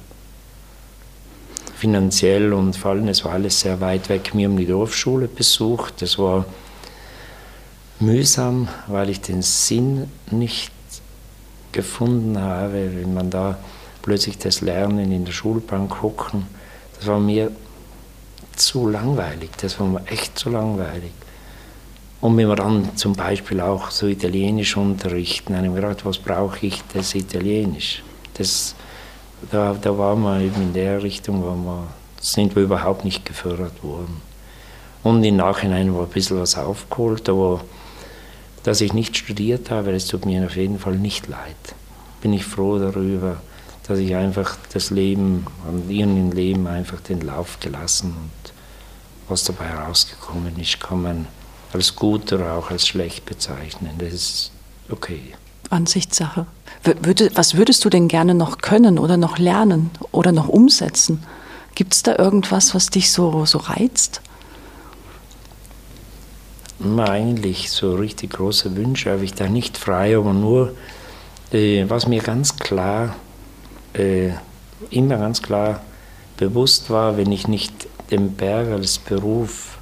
finanziell und vor allem, es war alles sehr weit weg. Wir haben die Dorfschule besucht. Das war mühsam, weil ich den Sinn nicht gefunden habe, wenn man da plötzlich das Lernen in der Schulbank hocken. Das war mir zu langweilig. Das war mir echt zu langweilig. Und wenn wir dann zum Beispiel auch so Italienisch unterrichten, dann haben wir gedacht, was brauche ich das Italienisch? Das, da, da waren wir eben in der Richtung, wir, sind wir überhaupt nicht gefördert worden. Und im Nachhinein war ein bisschen was aufgeholt, aber dass ich nicht studiert habe, das tut mir auf jeden Fall nicht leid. Bin ich froh darüber, dass ich einfach das Leben, an ihrem Leben einfach den Lauf gelassen und was dabei rausgekommen ist, kann man als gut oder auch als schlecht bezeichnen. Das ist okay. Ansichtssache. Was würdest du denn gerne noch können oder noch lernen oder noch umsetzen? Gibt es da irgendwas, was dich so, so reizt? Eigentlich so richtig große Wünsche habe ich da nicht frei, aber nur, äh, was mir ganz klar, äh, immer ganz klar bewusst war, wenn ich nicht den Berg als Beruf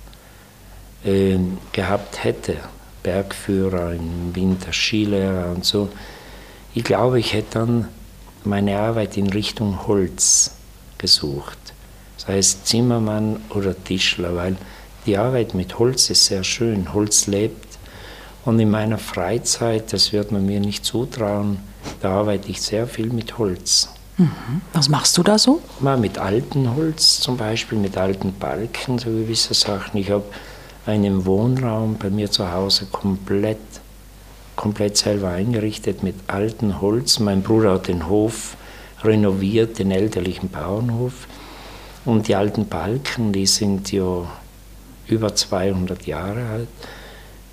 äh, gehabt hätte, Bergführer im Winter, Skilehrer und so, ich glaube, ich hätte dann meine Arbeit in Richtung Holz gesucht. Sei es Zimmermann oder Tischler, weil die Arbeit mit Holz ist sehr schön. Holz lebt. Und in meiner Freizeit, das wird man mir nicht zutrauen, da arbeite ich sehr viel mit Holz. Mhm. Was machst du da so? Mal mit altem Holz zum Beispiel, mit alten Balken, so gewisse Sachen. Ich habe einen Wohnraum bei mir zu Hause komplett, komplett selber eingerichtet mit altem Holz. Mein Bruder hat den Hof renoviert, den elterlichen Bauernhof. Und die alten Balken, die sind ja über 200 Jahre alt.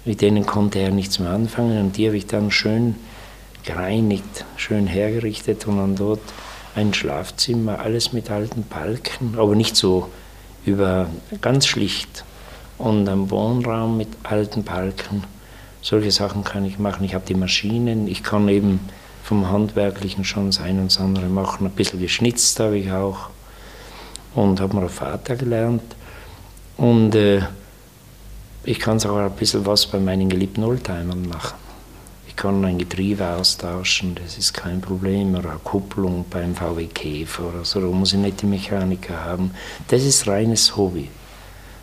Mit denen konnte er nichts mehr anfangen und die habe ich dann schön gereinigt, schön hergerichtet und dann dort ein Schlafzimmer, alles mit alten Balken, aber nicht so über, ganz schlicht. Und ein Wohnraum mit alten Balken. Solche Sachen kann ich machen. Ich habe die Maschinen, ich kann eben vom Handwerklichen schon das eine und das andere machen. Ein bisschen geschnitzt habe ich auch und habe meinen Vater gelernt. Und äh, ich kann sogar ein bisschen was bei meinen geliebten Oldtimern machen. Kann ein Getriebe austauschen, das ist kein Problem. Oder eine Kupplung beim VW Käfer oder so, da muss ich nicht die Mechaniker haben. Das ist reines Hobby.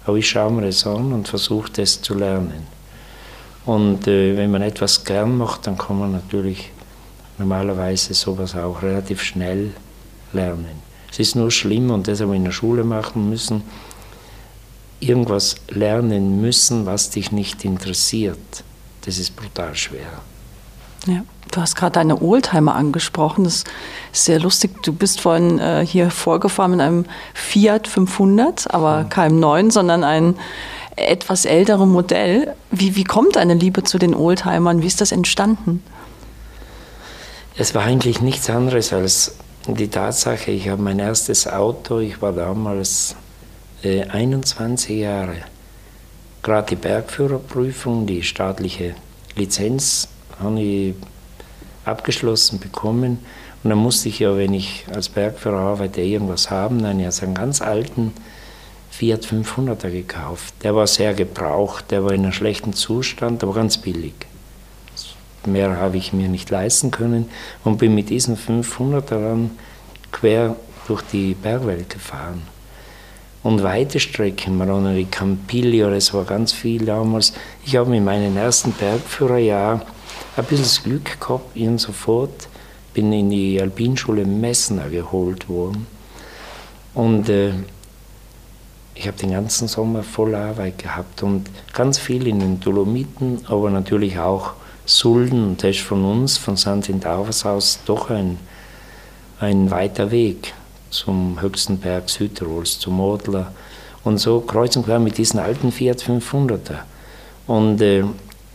Aber ich schaue mir das an und versuche das zu lernen. Und äh, wenn man etwas gern macht, dann kann man natürlich normalerweise sowas auch relativ schnell lernen. Es ist nur schlimm und das haben wir in der Schule machen müssen irgendwas lernen müssen, was dich nicht interessiert, das ist brutal schwer. Ja, du hast gerade deine Oldtimer angesprochen. Das ist sehr lustig. Du bist vorhin äh, hier vorgefahren mit einem Fiat 500, aber mhm. keinem neuen, sondern ein etwas älterem Modell. Wie, wie kommt deine Liebe zu den Oldtimern? Wie ist das entstanden? Es war eigentlich nichts anderes als die Tatsache, ich habe mein erstes Auto, ich war damals 21 äh, Jahre. Gerade die Bergführerprüfung, die staatliche Lizenz, habe ich abgeschlossen bekommen. Und dann musste ich ja, wenn ich als Bergführer arbeite, irgendwas haben. Dann habe ich einen ganz alten Fiat 500er gekauft. Der war sehr gebraucht, der war in einem schlechten Zustand, aber ganz billig. Mehr habe ich mir nicht leisten können und bin mit diesem 500er dann quer durch die Bergwelt gefahren und weite Strecken, Maroneri Campiglio, das war ganz viel damals. Ich habe in meinem ersten Bergführerjahr ein bisschen das Glück gehabt, ihn sofort bin in die Alpinschule Messner geholt worden. Und äh, ich habe den ganzen Sommer voll Arbeit gehabt und ganz viel in den Dolomiten, aber natürlich auch Sulden. Und das ist von uns, von St. Intavas aus, doch ein, ein weiter Weg zum höchsten Berg Südtirols, zum Modler und so kreuz und quer mit diesen alten Fiat 500er. Und äh,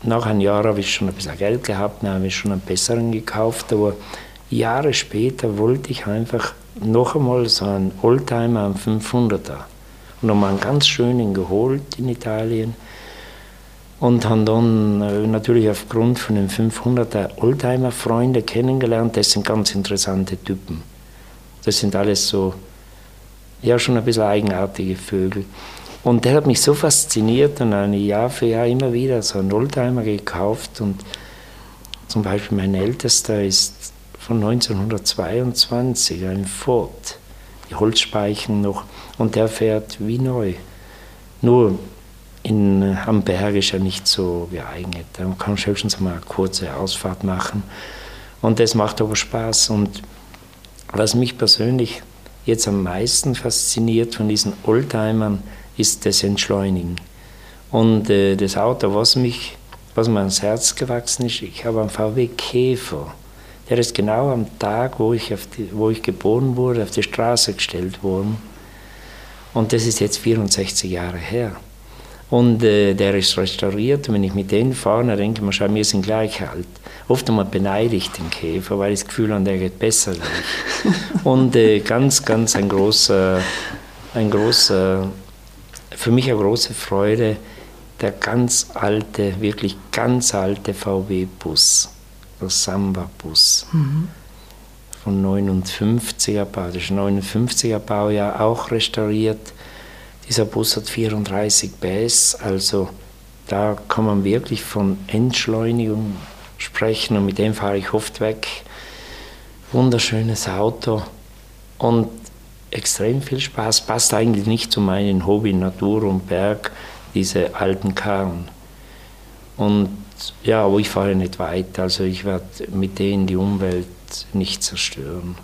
nach einem Jahr habe ich schon ein bisschen Geld gehabt, dann habe ich schon einen besseren gekauft, aber Jahre später wollte ich einfach noch einmal so einen Oldtimer, einen 500er. Und nochmal einen ganz schönen geholt in Italien. Und habe dann äh, natürlich aufgrund von den 500er Oldtimer Freunde kennengelernt. Das sind ganz interessante Typen. Das sind alles so ja schon ein bisschen eigenartige Vögel. Und der hat mich so fasziniert und dann Jahr für Jahr immer wieder so einen Oldtimer gekauft. Und zum Beispiel mein ältester ist von 1922, ein Ford. Die Holzspeichen noch. Und der fährt wie neu. Nur in, äh, am Berg ist er nicht so geeignet. Da kann man höchstens mal eine kurze Ausfahrt machen. Und das macht aber Spaß. Und was mich persönlich jetzt am meisten fasziniert von diesen Oldtimern, ist das Entschleunigen. Und äh, das Auto, was, mich, was mir ans Herz gewachsen ist, ich habe einen VW Käfer. Der ist genau am Tag, wo ich, die, wo ich geboren wurde, auf die Straße gestellt worden. Und das ist jetzt 64 Jahre her. Und äh, der ist restauriert. Und wenn ich mit denen fahre, dann denke ich mir, wir sind gleich alt. Oft einmal beneide ich den Käfer, weil ich das Gefühl habe, der geht besser als ich. Und äh, ganz, ganz ein großer, ein großer, für mich eine große Freude, der ganz alte, wirklich ganz alte VW-Bus, der Samba-Bus. Mhm. Von 59er Bau, das ist 59er Baujahr, auch restauriert dieser Bus hat 34 PS, also da kann man wirklich von Entschleunigung sprechen und mit dem fahre ich oft weg. Wunderschönes Auto und extrem viel Spaß. Passt eigentlich nicht zu meinem Hobby Natur und Berg, diese alten Karren. Und ja, aber ich fahre nicht weit, also ich werde mit denen die Umwelt nicht zerstören.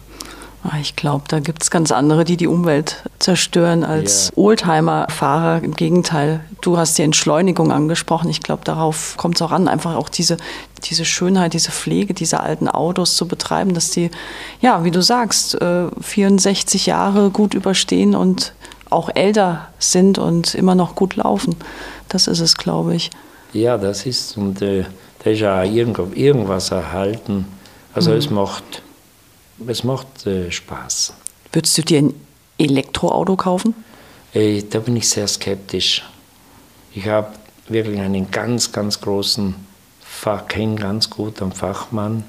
Ah, ich glaube, da gibt es ganz andere, die die Umwelt zerstören als yeah. Oldtimer-Fahrer. Im Gegenteil, du hast die Entschleunigung angesprochen. Ich glaube, darauf kommt es auch an, einfach auch diese, diese Schönheit, diese Pflege dieser alten Autos zu betreiben, dass die, ja, wie du sagst, 64 äh, Jahre gut überstehen und auch älter sind und immer noch gut laufen. Das ist es, glaube ich. Ja, das ist, und äh, da ist ja irgendwas erhalten. Also mhm. es macht es macht äh, Spaß. Würdest du dir ein Elektroauto kaufen? Äh, da bin ich sehr skeptisch. Ich habe wirklich einen ganz, ganz großen Fach, kenne ganz gut einen Fachmann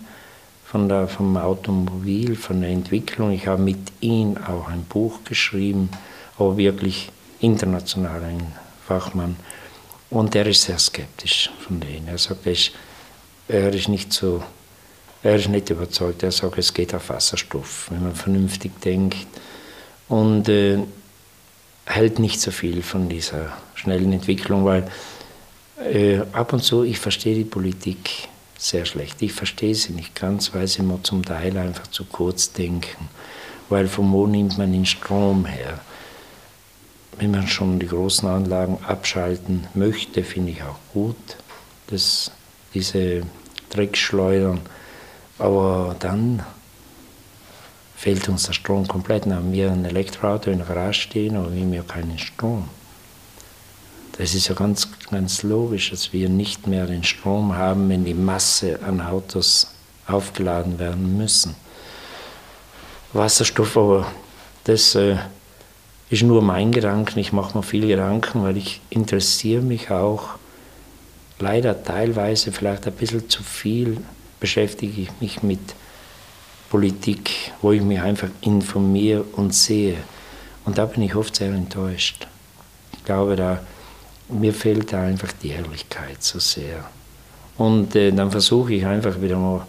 von der, vom Automobil, von der Entwicklung. Ich habe mit ihm auch ein Buch geschrieben, aber wirklich international ein Fachmann. Und er ist sehr skeptisch von denen. Er sagt, er ist nicht so er ist nicht überzeugt. Er sagt, es geht auf Wasserstoff, wenn man vernünftig denkt. Und äh, hält nicht so viel von dieser schnellen Entwicklung, weil äh, ab und zu, ich verstehe die Politik sehr schlecht. Ich verstehe sie nicht ganz, weil sie mir zum Teil einfach zu kurz denken. Weil von wo nimmt man den Strom her? Wenn man schon die großen Anlagen abschalten möchte, finde ich auch gut, dass diese Dreckschleudern aber dann fehlt uns der Strom komplett. Dann haben wir ein Elektroauto in der Garage stehen, aber wir haben ja keinen Strom. Das ist ja ganz, ganz logisch, dass wir nicht mehr den Strom haben, wenn die Masse an Autos aufgeladen werden müssen. Wasserstoff, aber das äh, ist nur mein Gedanke. Ich mache mir viel Gedanken, weil ich interessiere mich auch leider teilweise vielleicht ein bisschen zu viel beschäftige ich mich mit Politik, wo ich mich einfach informiere und sehe. Und da bin ich oft sehr enttäuscht. Ich glaube, da, mir fehlt da einfach die Ehrlichkeit so sehr. Und äh, dann versuche ich einfach wieder mal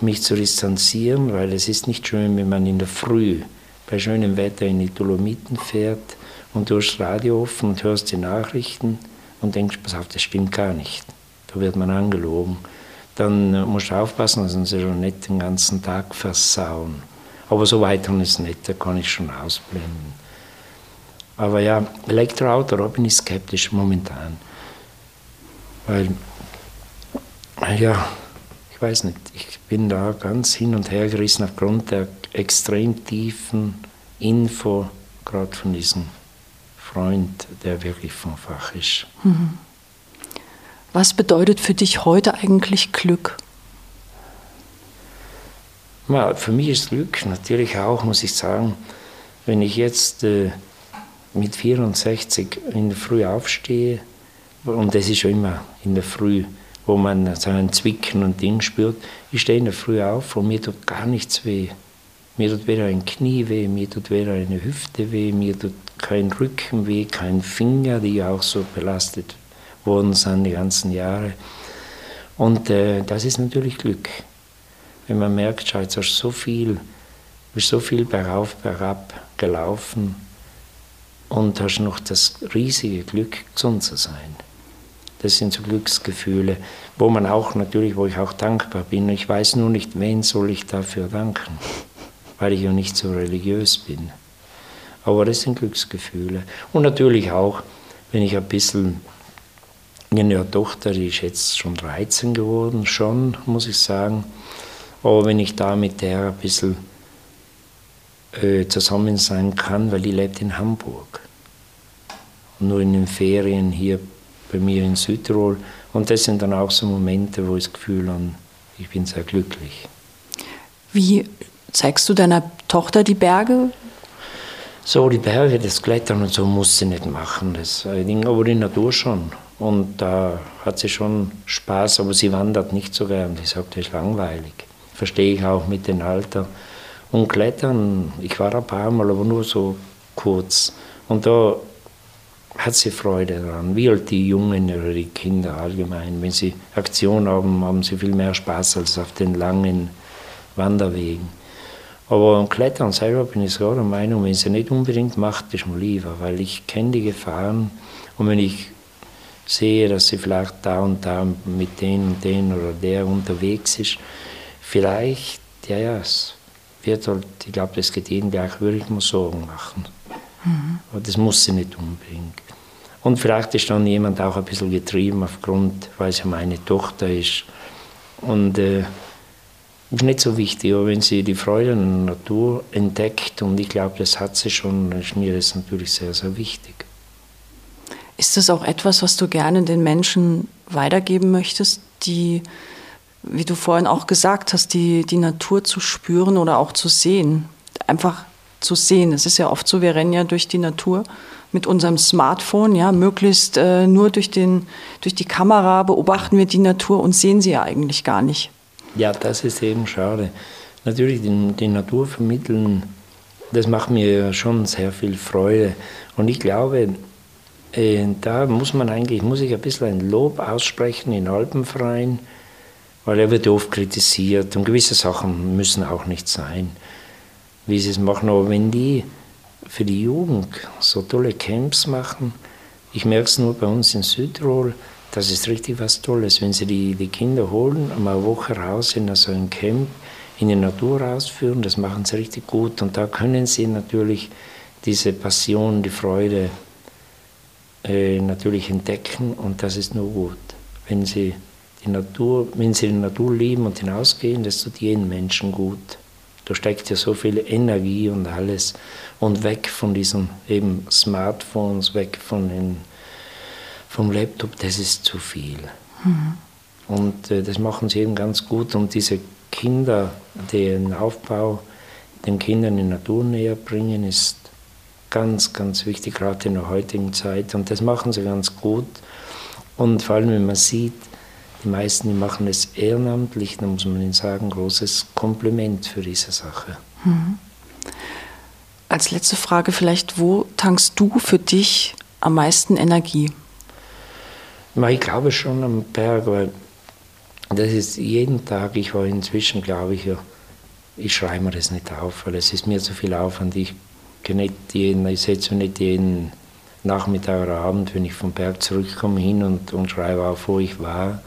mich zu distanzieren, weil es ist nicht schön, wenn man in der Früh bei schönem Wetter in die Dolomiten fährt und du hast Radio offen und hörst die Nachrichten und denkst, pass auf, das stimmt gar nicht. Da wird man angelogen dann musst du aufpassen, dass sie schon nicht den ganzen Tag versauen. Aber so weit ist es nicht, da kann ich schon ausblenden. Aber ja, Elektroauto, da bin ich skeptisch momentan. Weil, ja, ich weiß nicht, ich bin da ganz hin und her gerissen aufgrund der extrem tiefen Info, gerade von diesem Freund, der wirklich vom Fach ist. Mhm. Was bedeutet für dich heute eigentlich Glück? Ja, für mich ist Glück natürlich auch, muss ich sagen, wenn ich jetzt äh, mit 64 in der Früh aufstehe, und das ist schon immer in der Früh, wo man so einen Zwicken und Ding spürt, ich stehe in der Früh auf und mir tut gar nichts weh. Mir tut weder ein Knie weh, mir tut weder eine Hüfte weh, mir tut kein Rücken weh, kein Finger, die auch so belastet worden sind die ganzen Jahre. Und äh, das ist natürlich Glück. Wenn man merkt, schau, jetzt hast du so viel, bist so viel bergauf, bergab gelaufen und hast noch das riesige Glück, gesund zu sein. Das sind so Glücksgefühle, wo man auch natürlich, wo ich auch dankbar bin. Ich weiß nur nicht, wen soll ich dafür danken, weil ich ja nicht so religiös bin. Aber das sind Glücksgefühle. Und natürlich auch, wenn ich ein bisschen, meine Tochter, ist jetzt schon 13 geworden, schon, muss ich sagen. Aber wenn ich da mit der ein bisschen äh, zusammen sein kann, weil die lebt in Hamburg. Nur in den Ferien hier bei mir in Südtirol. Und das sind dann auch so Momente, wo ich das Gefühl habe, ich bin sehr glücklich. Wie zeigst du deiner Tochter die Berge? So, die Berge, das Klettern und so muss sie nicht machen, das Ding, aber die Natur schon. Und da hat sie schon Spaß, aber sie wandert nicht so gern. Sie sagt, das ist langweilig. Verstehe ich auch mit dem Alter. Und Klettern, ich war ein paar Mal, aber nur so kurz. Und da hat sie Freude daran, wie halt die Jungen oder die Kinder allgemein. Wenn sie Aktion haben, haben sie viel mehr Spaß als auf den langen Wanderwegen. Aber Klettern selber bin ich sogar der Meinung, wenn sie nicht unbedingt macht, ist mir lieber, weil ich kenne die Gefahren und wenn ich sehe, dass sie vielleicht da und da mit den und den oder der unterwegs ist, vielleicht, ja, ja, es wird halt, ich glaube, das geht jeden gleich, würde ich mir Sorgen machen. Mhm. Aber das muss sie nicht unbedingt. Und vielleicht ist dann jemand auch ein bisschen getrieben aufgrund, weil sie meine Tochter ist. Und äh, ist nicht so wichtig, aber wenn sie die Freude an der Natur entdeckt, und ich glaube, das hat sie schon, dann ist mir das natürlich sehr, sehr wichtig. Ist das auch etwas, was du gerne den Menschen weitergeben möchtest, die, wie du vorhin auch gesagt hast, die, die Natur zu spüren oder auch zu sehen? Einfach zu sehen. Es ist ja oft so, wir rennen ja durch die Natur mit unserem Smartphone, ja, möglichst äh, nur durch, den, durch die Kamera beobachten wir die Natur und sehen sie ja eigentlich gar nicht. Ja, das ist eben schade. Natürlich, die, die Natur vermitteln, das macht mir schon sehr viel Freude. Und ich glaube, da muss man eigentlich, muss ich ein bisschen ein Lob aussprechen in Alpenverein, weil er wird oft kritisiert und gewisse Sachen müssen auch nicht sein wie sie es machen. Aber wenn die für die Jugend so tolle Camps machen, ich merke es nur bei uns in Südtirol, das ist richtig was Tolles. Wenn sie die, die Kinder holen, einmal eine Woche raus in so ein Camp, in die Natur rausführen, das machen sie richtig gut. Und da können sie natürlich diese Passion, die Freude äh, natürlich entdecken und das ist nur gut. Wenn sie die Natur, wenn sie die Natur lieben und hinausgehen, das tut jedem Menschen gut. Da steckt ja so viel Energie und alles. Und weg von diesen eben Smartphones, weg von den, vom Laptop, das ist zu viel. Mhm. Und äh, das machen sie eben ganz gut. Und diese Kinder, den Aufbau den Kindern in Natur näher bringen, ist ganz, ganz wichtig, gerade in der heutigen Zeit. Und das machen sie ganz gut. Und vor allem, wenn man sieht, die meisten die machen es ehrenamtlich, da muss man ihnen sagen, großes Kompliment für diese Sache. Mhm. Als letzte Frage vielleicht, wo tankst du für dich am meisten Energie? Ich glaube schon am Berg, weil das ist jeden Tag, ich war inzwischen, glaube ich, ich schreibe mir das nicht auf, weil es ist mir zu viel Aufwand. Ich, nicht jeden, ich setze nicht jeden Nachmittag oder Abend, wenn ich vom Berg zurückkomme, hin und, und schreibe auf, wo ich war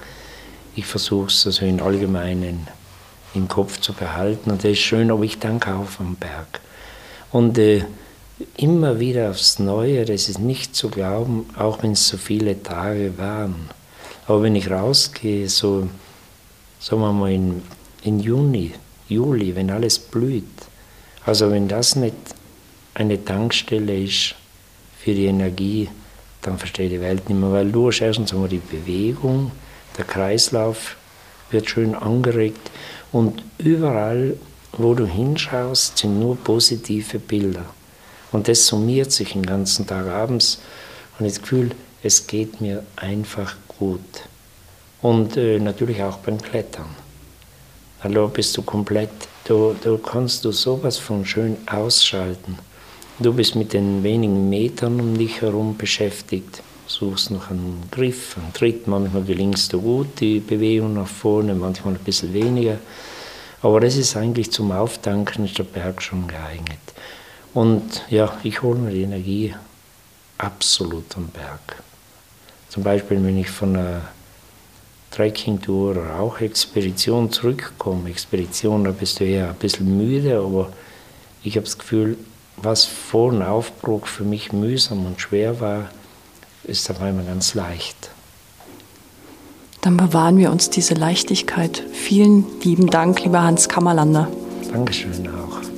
ich versuche es also in Allgemeinen im Kopf zu behalten. Und das ist schön, aber ich danke auch vom Berg. Und äh, immer wieder aufs Neue, das ist nicht zu glauben, auch wenn es so viele Tage waren. Aber wenn ich rausgehe, so, sagen wir mal in, in Juni, Juli, wenn alles blüht, also wenn das nicht eine Tankstelle ist für die Energie, dann verstehe ich die Welt nicht mehr, weil du hast erstens einmal die Bewegung, der Kreislauf wird schön angeregt und überall, wo du hinschaust, sind nur positive Bilder. Und das summiert sich den ganzen Tag abends und das Gefühl, es geht mir einfach gut. Und äh, natürlich auch beim Klettern. Hallo, bist du komplett da, da kannst du sowas von schön ausschalten. Du bist mit den wenigen Metern um dich herum beschäftigt, suchst noch einen Griff, einen Tritt, manchmal gelingst du gut, die Bewegung nach vorne, manchmal ein bisschen weniger. Aber das ist eigentlich zum Auftanken, ist der Berg schon geeignet. Und ja, ich hole mir die Energie absolut am Berg. Zum Beispiel, wenn ich von einer Trekking-Tour oder auch Expedition zurückkomme. Expedition, da bist du eher ein bisschen müde, aber ich habe das Gefühl, was vor dem Aufbruch für mich mühsam und schwer war, ist auf einmal ganz leicht. Dann bewahren wir uns diese Leichtigkeit. Vielen lieben Dank, lieber Hans Kammerlander. Dankeschön auch.